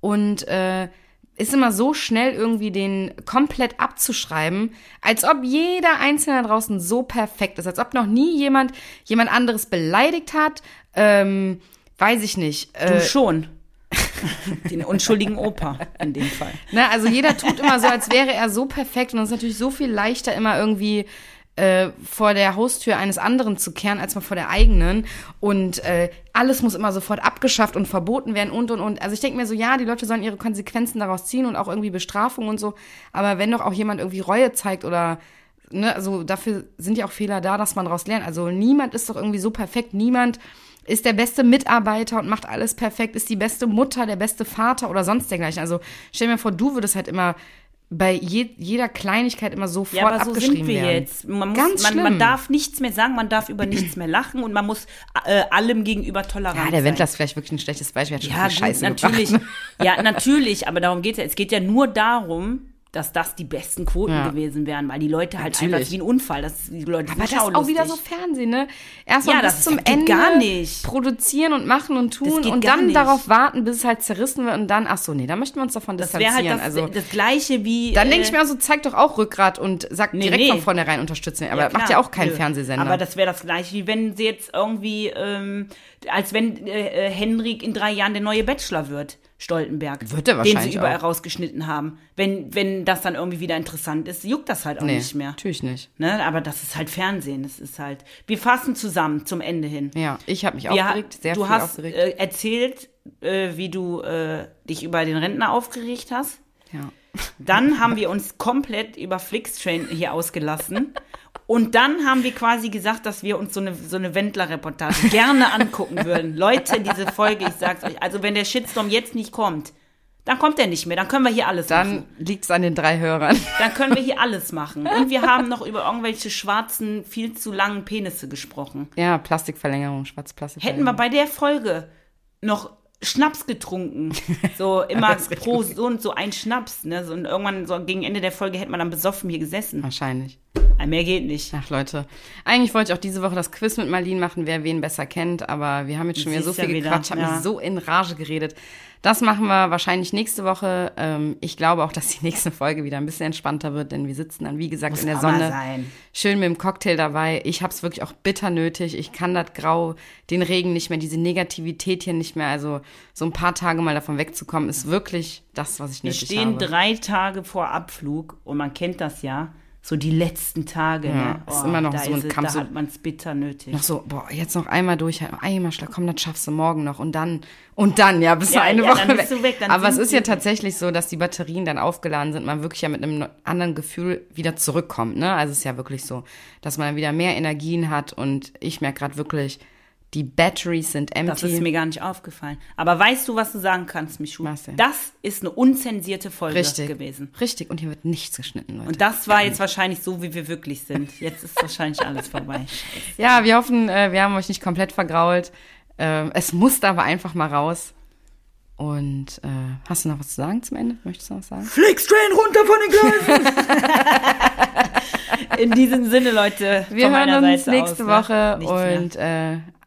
Speaker 1: und äh, ist immer so schnell irgendwie den komplett abzuschreiben, als ob jeder Einzelne draußen so perfekt ist, als ob noch nie jemand jemand anderes beleidigt hat. Ähm, weiß ich nicht.
Speaker 2: Du
Speaker 1: Äh,
Speaker 2: schon. Den unschuldigen Opa in dem Fall.
Speaker 1: Ne, also jeder tut immer so, als wäre er so perfekt und es ist natürlich so viel leichter, immer irgendwie äh, vor der Haustür eines anderen zu kehren, als mal vor der eigenen. Und äh, alles muss immer sofort abgeschafft und verboten werden und und und. Also ich denke mir so, ja, die Leute sollen ihre Konsequenzen daraus ziehen und auch irgendwie Bestrafung und so. Aber wenn doch auch jemand irgendwie Reue zeigt oder ne, also dafür sind ja auch Fehler da, dass man daraus lernt. Also niemand ist doch irgendwie so perfekt, niemand ist der beste Mitarbeiter und macht alles perfekt, ist die beste Mutter, der beste Vater oder sonst dergleichen. Also stell dir mal vor, du würdest halt immer bei je, jeder Kleinigkeit immer sofort
Speaker 2: Ja, aber so
Speaker 1: abgeschrieben
Speaker 2: sind wir
Speaker 1: werden.
Speaker 2: jetzt. Man, muss,
Speaker 1: Ganz
Speaker 2: man,
Speaker 1: schlimm.
Speaker 2: man darf nichts mehr sagen, man darf über nichts mehr lachen und man muss äh, allem gegenüber tolerant
Speaker 1: ja,
Speaker 2: sein.
Speaker 1: der Wendler ist vielleicht wirklich ein schlechtes Beispiel, hat schon
Speaker 2: Ja,
Speaker 1: viel
Speaker 2: gut,
Speaker 1: Scheiße
Speaker 2: natürlich.
Speaker 1: gebracht.
Speaker 2: Ja, natürlich, aber darum geht's ja. Es geht ja nur darum, dass das die besten Quoten
Speaker 1: Ja.
Speaker 2: gewesen wären, weil die Leute halt
Speaker 1: Natürlich.
Speaker 2: einfach wie ein Unfall, das die Leute
Speaker 1: Aber das ist auch wieder so. Fernsehen, ne? Erstmal
Speaker 2: Ja,
Speaker 1: bis
Speaker 2: das
Speaker 1: zum
Speaker 2: geht
Speaker 1: Ende
Speaker 2: gar nicht.
Speaker 1: produzieren und machen und tun und dann darauf warten, bis es halt zerrissen wird und dann, ach so, nee, da möchten wir uns davon
Speaker 2: Das wäre
Speaker 1: distanzieren.
Speaker 2: halt das,
Speaker 1: also
Speaker 2: das Gleiche wie.
Speaker 1: Dann
Speaker 2: äh,
Speaker 1: denke ich mir auch so, zeig doch auch Rückgrat und sag
Speaker 2: Nee,
Speaker 1: direkt
Speaker 2: nee.
Speaker 1: von vornherein unterstützen. Aber
Speaker 2: Ja,
Speaker 1: das macht ja auch kein
Speaker 2: Nö.
Speaker 1: Fernsehsender.
Speaker 2: Aber das wäre das gleiche, wie wenn sie jetzt irgendwie, ähm, als wenn äh, äh, Henrik in drei Jahren der neue Bachelor wird. Stoltenberg.
Speaker 1: Wird er
Speaker 2: Den sie
Speaker 1: wahrscheinlich
Speaker 2: überall
Speaker 1: auch.
Speaker 2: rausgeschnitten haben. Wenn, wenn das dann irgendwie wieder interessant ist, juckt das halt auch
Speaker 1: Nee,
Speaker 2: nicht mehr.
Speaker 1: natürlich nicht.
Speaker 2: Ne? Aber das ist halt Fernsehen. Das ist halt. Wir fassen zusammen zum Ende hin.
Speaker 1: Ja, ich habe mich
Speaker 2: Wir,
Speaker 1: aufgeregt, sehr
Speaker 2: du
Speaker 1: viel
Speaker 2: hast
Speaker 1: aufgeregt.
Speaker 2: äh, erzählt, äh, wie du äh, dich über den Rentner aufgeregt hast.
Speaker 1: ja.
Speaker 2: Dann haben wir uns komplett über Flixtrain hier ausgelassen. Und dann haben wir quasi gesagt, dass wir uns so eine, so eine Wendler-Reportage gerne angucken würden. Leute, diese Folge, ich sag's euch, also wenn der Shitstorm jetzt nicht kommt, dann kommt er nicht mehr. Dann können wir hier alles machen.
Speaker 1: Dann liegt's an den drei Hörern.
Speaker 2: Dann können wir hier alles machen. Und wir haben noch über irgendwelche schwarzen, viel zu langen Penisse gesprochen.
Speaker 1: Ja, Plastikverlängerung, schwarze
Speaker 2: Hätten
Speaker 1: Plastikverlängerung.
Speaker 2: wir bei der Folge noch Schnaps getrunken, so immer pro so und so ein Schnaps, ne? So, und irgendwann so gegen Ende der Folge hätte man dann besoffen hier gesessen.
Speaker 1: Wahrscheinlich.
Speaker 2: Ah, Mehr geht nicht.
Speaker 1: Ach Leute, eigentlich wollte ich auch diese Woche das Quiz mit Marlene machen, wer wen besser kennt, aber wir haben jetzt schon wieder so
Speaker 2: ja
Speaker 1: viel
Speaker 2: wieder,
Speaker 1: gequatscht, haben
Speaker 2: ja.
Speaker 1: mich so in Rage geredet. Das machen wir wahrscheinlich nächste Woche. Ähm, ich glaube auch, dass die nächste Folge wieder ein bisschen entspannter wird, denn wir sitzen dann, wie gesagt, in der Sonne.
Speaker 2: sein.
Speaker 1: Schön mit dem Cocktail dabei. Ich habe es wirklich auch bitter nötig. Ich kann das Grau, den Regen nicht mehr, diese Negativität hier nicht mehr. Also so ein paar Tage mal davon wegzukommen, ist wirklich das, was ich
Speaker 2: Wir
Speaker 1: nötig
Speaker 2: stehen
Speaker 1: habe.
Speaker 2: drei Tage vor Abflug und man kennt das ja. So die letzten Tage,
Speaker 1: Ja,
Speaker 2: ne?
Speaker 1: ist immer noch
Speaker 2: da
Speaker 1: so ein Kampf,
Speaker 2: Da
Speaker 1: so-
Speaker 2: hat man es bitter nötig.
Speaker 1: Noch so, boah, jetzt noch einmal durchhalten, einmal schlag, komm, das schaffst du morgen noch und dann, und dann, ja, bist
Speaker 2: Ja,
Speaker 1: du eine
Speaker 2: ja,
Speaker 1: Woche
Speaker 2: dann bist
Speaker 1: weg.
Speaker 2: du weg, dann
Speaker 1: Aber es ist ja tatsächlich so, dass die Batterien dann aufgeladen sind, man wirklich ja mit einem anderen Gefühl wieder zurückkommt, ne? Also es ist ja wirklich so, dass man wieder mehr Energien hat und ich merke gerade wirklich, die Batteries sind empty.
Speaker 2: Das ist mir gar nicht aufgefallen. Aber weißt du, was du sagen kannst, Michu?
Speaker 1: Was denn?
Speaker 2: Das ist eine unzensierte Folge
Speaker 1: Richtig.
Speaker 2: gewesen.
Speaker 1: Richtig, und hier wird nichts geschnitten, Leute.
Speaker 2: Und das war jetzt wahrscheinlich so, wie wir wirklich sind. Jetzt ist wahrscheinlich alles vorbei.
Speaker 1: ja, wir hoffen, äh, wir haben euch nicht komplett vergrault. Ähm, es musste aber einfach mal raus. Und äh, hast du noch was zu sagen zum Ende? Möchtest du noch was sagen?
Speaker 3: Flixtrain runter von den Gleisen.
Speaker 2: In diesem Sinne, Leute.
Speaker 1: Wir hören uns
Speaker 2: Seite
Speaker 1: nächste
Speaker 2: aus, ne?
Speaker 1: Woche und äh,